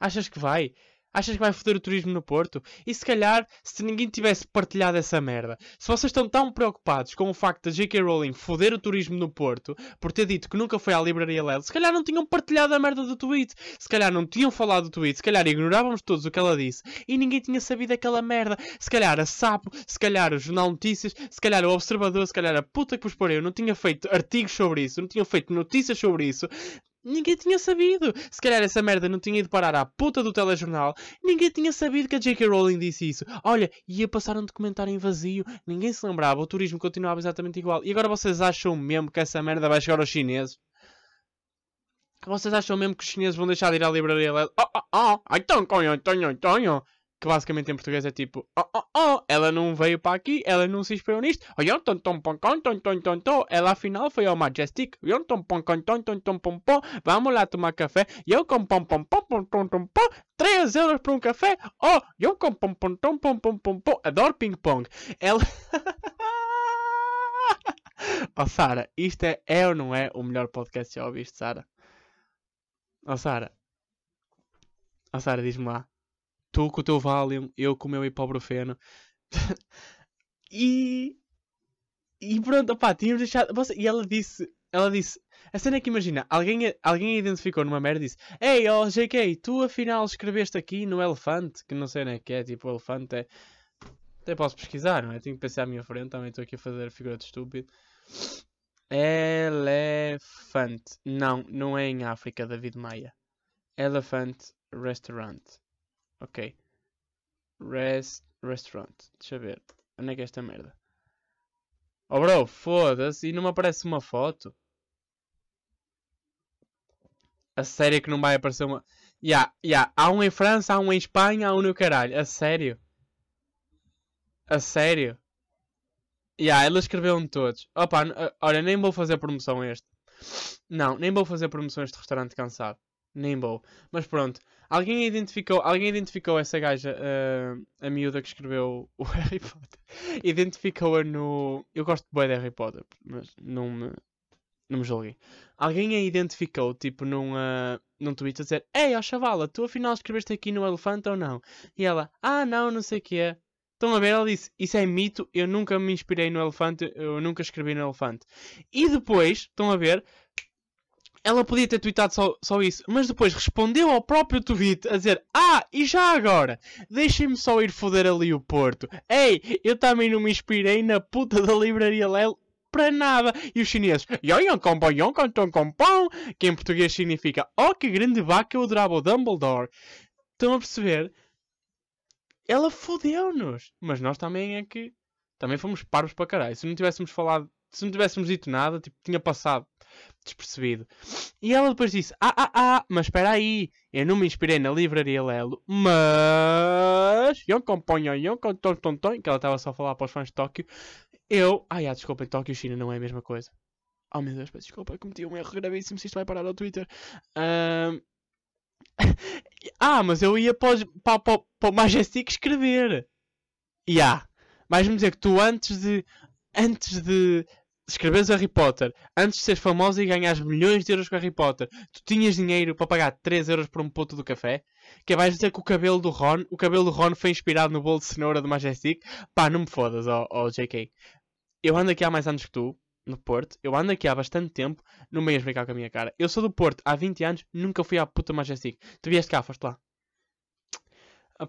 Achas que vai? Achas que vai foder o turismo no Porto? E se calhar, se ninguém tivesse partilhado essa merda, se vocês estão tão preocupados com o facto de J.K. Rowling foder o turismo no Porto, por ter dito que nunca foi à livraria LED, se calhar não tinham partilhado a merda do tweet, se calhar não tinham falado do tweet, se calhar ignorávamos todos o que ela disse e ninguém tinha sabido aquela merda. Se calhar a Sapo, se calhar o Jornal Notícias, se calhar o Observador, se calhar a puta que vos porei, não tinha feito artigos sobre isso, não tinham feito notícias sobre isso ninguém tinha sabido. Se calhar essa merda não tinha ido parar à puta do telejornal, ninguém tinha sabido que a J.K. Rowling disse isso. Olha, ia passar um documentário em vazio, ninguém se lembrava, o turismo continuava exatamente igual. E agora vocês acham mesmo que essa merda vai chegar aos chineses? Vocês acham mesmo que os chineses vão deixar de ir à livraria? Oh, oh, oh, então, conho, tonho, tonho que basicamente em português é tipo, oh, oh, oh, ela não veio para aqui, ela não se inspirou nisto, ela afinal foi ao Majestic, vamos lá tomar café, eu com pom pom pom pom pom pom pom 3 euros por um café, oh, eu com pom pom pom pom pom pom pom, adoro ping pong, ela... oh Sara, isto é, é ou não é o melhor podcast que já ouviste, Sara? Oh Sara, oh Sara, diz-me lá. Tu com o teu Valium, eu com o meu ibuprofeno. e. E pronto, opá, tínhamos deixado. E ela disse. Ela disse. A cena é que imagina, alguém, alguém identificou numa merda e disse: Ei, oh JK, tu afinal escreveste aqui no elefante, que não sei nem é que é, tipo, o elefante é. Até posso pesquisar, não é? Tenho que pensar à minha frente, também estou aqui a fazer figura de estúpido. Elephant. Não, não é em África, David Maia. Elephant Restaurant. Ok. Rest, restaurant. Deixa ver. Onde é que é esta merda? Oh bro, foda-se. E não me aparece uma foto. A sério que não vai aparecer uma. Ya, yeah. Yeah. Há um em França, há um em Espanha, há um no caralho. A sério. A sério. Ya, yeah, ela escreveu-me todos. Opa, olha, nem vou fazer promoção a este. Não, nem vou fazer promoção a este restaurante cansado. Nem vou. Mas pronto. Alguém identificou, alguém identificou essa gaja, uh, a miúda que escreveu o Harry Potter. Identificou-a no. Eu gosto de de Harry Potter, mas não me. Não me julguem. Alguém a identificou, tipo, num, uh, num tweet a dizer: Ei, ó chavala, tu afinal escreveste aqui no elefante ou não? E ela: Ah, não, não sei o que é. Estão a ver? Ela disse: Isso é mito, eu nunca me inspirei no elefante, eu nunca escrevi no elefante. E depois, estão a ver? Ela podia ter tweetado só, só isso, mas depois respondeu ao próprio tweet a dizer: Ah, e já agora, deixem-me só ir foder ali o Porto. Ei, eu também não me inspirei na puta da livraria Lelo para nada. E os chineses, Yon compão, yon canton compão, que em português significa Oh, que grande vaca, eu adorava o Dumbledore. Estão a perceber? Ela fodeu-nos. Mas nós também é que. Também fomos parvos para caralho. Se não tivéssemos falado. Se não tivéssemos dito nada, tipo, tinha passado despercebido. E ela depois disse: Ah, ah, ah, mas espera aí, eu não me inspirei na livraria Lelo, mas. Que ela estava só a falar para os fãs de Tóquio. Eu. Ai, ah, desculpa, Tóquio e China não é a mesma coisa. Oh meu Deus, desculpa, cometi um erro gravíssimo. Se isto vai parar ao Twitter. Um... ah, mas eu ia para, para, para, para o Majestic escrever. E yeah. vais-me dizer que tu antes de. Antes de escreves Harry Potter antes de seres famosa e ganhas milhões de euros com Harry Potter, tu tinhas dinheiro para pagar 3 euros por um puto do café? Que vais dizer que o cabelo do Ron, o cabelo do Ron foi inspirado no bolo de cenoura do Majestic? Pá, não me fodas, ó oh, oh, JK. Eu ando aqui há mais anos que tu, no Porto. Eu ando aqui há bastante tempo, não me ias brincar com a minha cara. Eu sou do Porto há 20 anos, nunca fui à puta Majestic. Tu vieste cá, foste lá.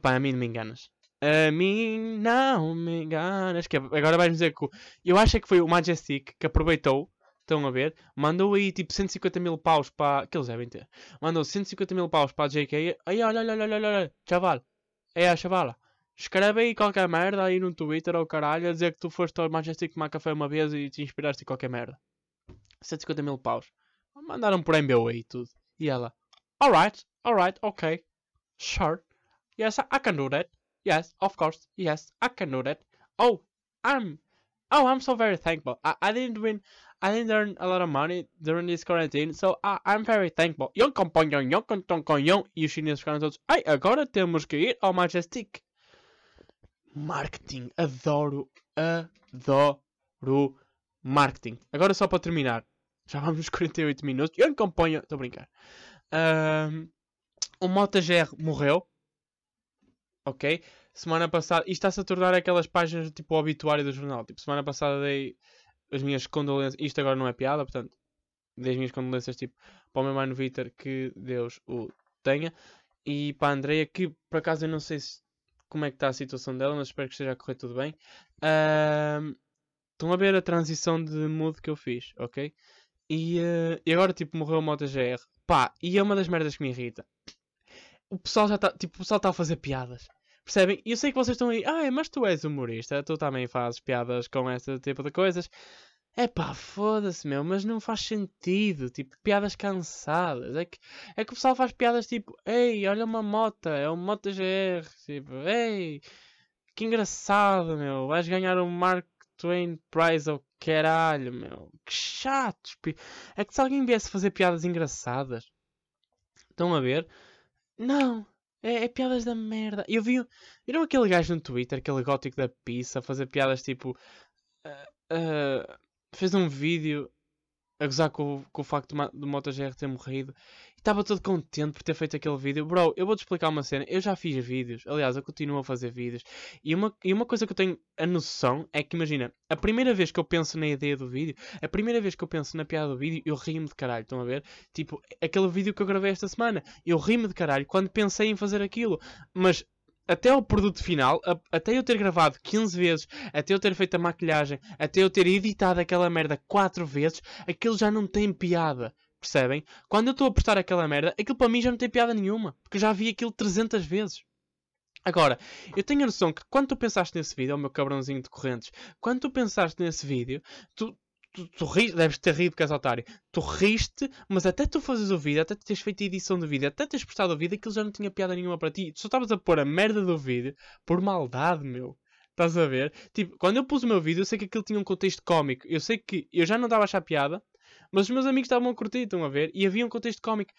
Pá, a mim não me enganas. A mim não me enganas. Que agora vais dizer que. Eu acho que foi o Majestic que aproveitou. Estão a ver? Mandou aí tipo 150 mil paus para. Que eles devem ter. Mandou 150 mil paus para a JK. Aí, olha, olha, olha, olha, olha, chaval. É a chavala. Escreve aí qualquer merda aí no Twitter ou caralho a dizer que tu foste ao Majestic tomar café uma vez e te inspiraste em qualquer merda. 150 mil paus. Mandaram por MBA e tudo. E ela, alright, alright, ok. Sure. Yes, I can do that. Yes, of course. Yes, I can do that. Oh, I'm. Oh, I'm so very thankful. I, I didn't win. I didn't earn a lot of money during this quarantine, so I, I'm very thankful. Yon companhão, yon companhão. E os chineses ficaram todos. Ai, agora temos que ir ao Majestic. Marketing. Adoro. Adoro marketing. Agora só para terminar. Já vamos nos 48 minutos. Yon companhão. Estou a brincar. Um, o Mota GR morreu ok? Semana passada, isto está-se a tornar aquelas páginas tipo o obituário do jornal. Tipo, semana passada dei as minhas condolências. Isto agora não é piada, portanto, dei as minhas condolências tipo para o meu mano Vitor, que Deus o tenha. E para a Andreia, que por acaso eu não sei se, como é que está a situação dela, mas espero que esteja a correr tudo bem. Uh, estão a ver a transição de mood que eu fiz, ok? E, uh, e agora, tipo, morreu o Moto GR. Pá, e é uma das merdas que me irrita. O pessoal já está, tipo, o pessoal está a fazer piadas. Percebem? E eu sei que vocês estão aí, ah, mas tu és humorista, tu também fazes piadas com esse tipo de coisas. É pá, foda-se, meu, mas não faz sentido. Tipo, piadas cansadas. É que, é que o pessoal faz piadas tipo, ei, olha uma moto, é um Moto GR. Tipo, ei, que engraçado, meu, vais ganhar um Mark Twain Prize ou caralho, meu. Que chato. É que se alguém viesse fazer piadas engraçadas, estão a ver? Não, é, é, piadas da merda. Eu vi. Viram aquele gajo no Twitter, aquele gótico da pizza, fazer piadas tipo. Uh, uh, fez um vídeo a gozar com, com o facto do MotoGR ter morrido. Estava todo contente por ter feito aquele vídeo. Bro, eu vou-te explicar uma cena. Eu já fiz vídeos. Aliás, eu continuo a fazer vídeos. E uma, e uma coisa que eu tenho a noção é que, imagina, a primeira vez que eu penso na ideia do vídeo, a primeira vez que eu penso na piada do vídeo, eu rimo de caralho. Estão a ver? Tipo, aquele vídeo que eu gravei esta semana. Eu rimo de caralho quando pensei em fazer aquilo. Mas até ao produto final, a, até eu ter gravado 15 vezes, até eu ter feito a maquilhagem, até eu ter editado aquela merda 4 vezes, aquilo já não tem piada. Percebem? Quando eu estou a postar aquela merda, aquilo para mim já não tem piada nenhuma. Porque eu já vi aquilo 300 vezes. Agora, eu tenho a noção que quando tu pensaste nesse vídeo, o meu cabrãozinho de correntes, quando tu pensaste nesse vídeo, tu, tu, tu deves ter rido, és otário. Tu riste, mas até tu fazes o vídeo, até tu teres feito a edição do vídeo, até teres postado o vídeo, aquilo já não tinha piada nenhuma para ti. Tu só estavas a pôr a merda do vídeo por maldade, meu. Estás a ver? Tipo, quando eu pus o meu vídeo, eu sei que aquilo tinha um contexto cómico. Eu sei que eu já não estava a achar piada, mas os meus amigos estavam a curtir, estão a ver? E havia um contexto cómico.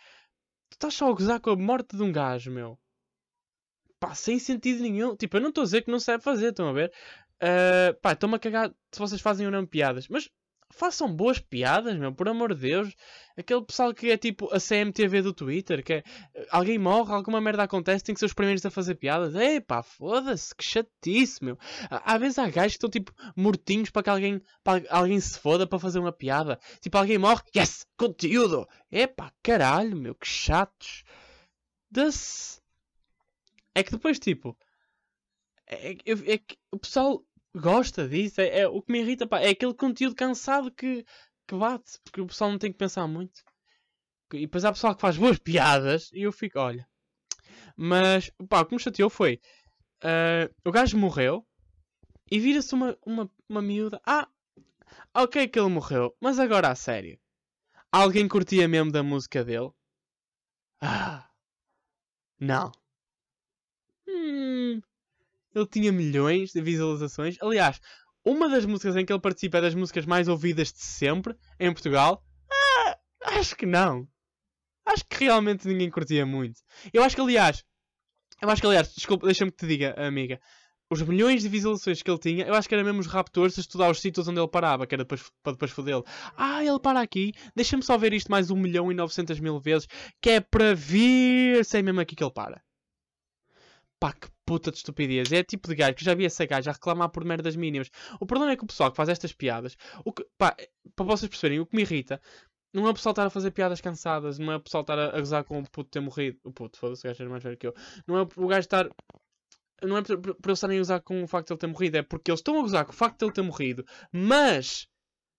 Tu estás só a gozar com a morte de um gajo, meu. Pá, sem sentido nenhum. Tipo, eu não estou a dizer que não sabe fazer, estão a ver? Uh, pá, estou-me a cagar se vocês fazem ou não piadas. Mas façam boas piadas, meu, por amor de Deus. Aquele pessoal que é tipo a CMTV do Twitter, que é alguém morre, alguma merda acontece, tem que ser os primeiros a fazer piadas. Ei pá, foda-se, que chatice, meu. Às vezes há gajos que estão tipo mortinhos para que alguém, para alguém se foda para fazer uma piada. Tipo, alguém morre, yes, conteúdo. É pá, caralho, meu, que chatos. Das. É que depois, tipo. É, é, é que o pessoal gosta disso. É, é, o que me irrita, pá, é aquele conteúdo cansado que, que bate, porque o pessoal não tem que pensar muito. E depois há pessoal que faz boas piadas e eu fico, olha. Mas, pá, o que me chateou foi. Uh, o gajo morreu e vira-se uma, uma, uma miúda. Ah, ok que ele morreu, mas agora a sério. Alguém curtia mesmo da música dele? Ah, não. Hum, ele tinha milhões de visualizações. Aliás, uma das músicas em que ele participa é das músicas mais ouvidas de sempre em Portugal. Ah, acho que não. Acho que realmente ninguém curtia muito. Eu acho que, aliás, eu acho que, aliás, desculpa, deixa-me que te diga, amiga. Os milhões de visualizações que ele tinha, eu acho que era mesmo os raptores a estudar os sítios onde ele parava, que era depois, para depois fodê-lo. Ah, ele para aqui, deixa-me só ver isto mais um milhão e 900 mil vezes, que é para vir, sei mesmo aqui que ele para. Pá, que puta de estupidez. É tipo de gajo que já vi essa gaja reclamar por merdas mínimas. O problema é que o pessoal que faz estas piadas, o que, pá, para vocês perceberem, o que me irrita não é o pessoal estar a fazer piadas cansadas, não é o pessoal estar a, a gozar com o puto ter morrido. O puto, foda-se, o gajo era mais velho que eu. Não é o gajo estar. Não é por eles estarem a gozar com o facto de ele ter morrido, é porque eles estão a gozar com o facto de ele ter morrido, mas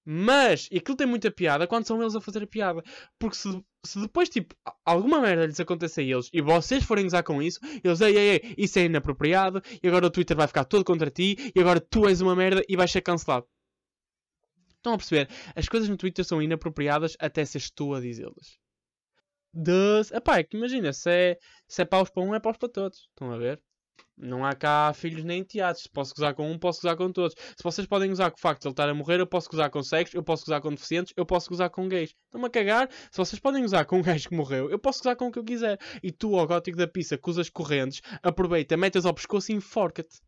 mas, aquilo tem muita piada quando são eles a fazer a piada. Porque se, se depois, tipo, alguma merda lhes acontecer a eles e vocês forem usar com isso, eles, ei, ei, ei, isso é inapropriado, e agora o Twitter vai ficar todo contra ti, e agora tu és uma merda e vais ser cancelado. Estão a perceber? As coisas no Twitter são inapropriadas até seres tu a dizê-las. Das... Epá, é que imagina, se é, se é paus para um, é paus para todos. Estão a ver? Não há cá filhos nem teatros. Se posso gozar com um, posso gozar com todos. Se vocês podem gozar com o facto de ele estar a morrer, eu posso gozar com cegos, eu posso gozar com deficientes, eu posso gozar com gays. Estão-me a cagar. Se vocês podem gozar com um gajo que morreu, eu posso gozar com o que eu quiser. E tu, ao gótico da pizza, que usas correntes, aproveita, metes ao pescoço e enforca-te.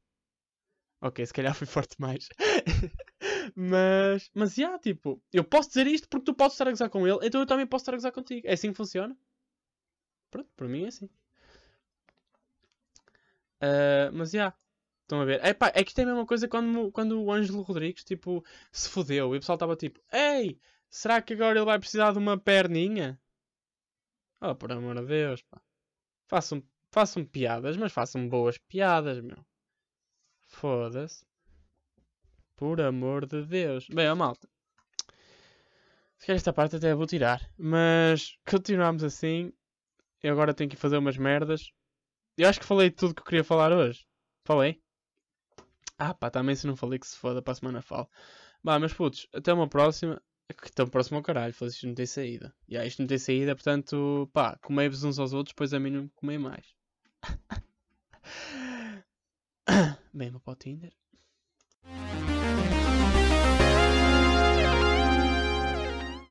Ok, se calhar foi forte mais. mas, mas, já, yeah, tipo, eu posso dizer isto porque tu podes estar a gozar com ele, então eu também posso estar a gozar contigo. É assim que funciona? Pronto, para mim é assim. Uh, mas já. Yeah, estão a ver? É, pá, é que isto é a mesma coisa quando, quando o Ângelo Rodrigues tipo, se fodeu e o pessoal estava tipo: Ei, será que agora ele vai precisar de uma perninha? Oh, por amor de Deus, pá. Façam, façam piadas, mas façam boas piadas, meu. Foda-se. Por amor de Deus. Bem, a malta. Se quer esta parte até vou tirar. Mas continuamos assim. Eu agora tenho que fazer umas merdas. Eu acho que falei tudo que eu queria falar hoje. Falei? Ah, pá, também se não falei que se foda, para a semana falo. Bah, mas putos, até uma próxima. Que tão próximo ao caralho, foda isto não tem saída. E yeah, isto não tem saída, portanto, pá, comei-vos uns aos outros, depois a mim não comei mais. Bem, para o Tinder.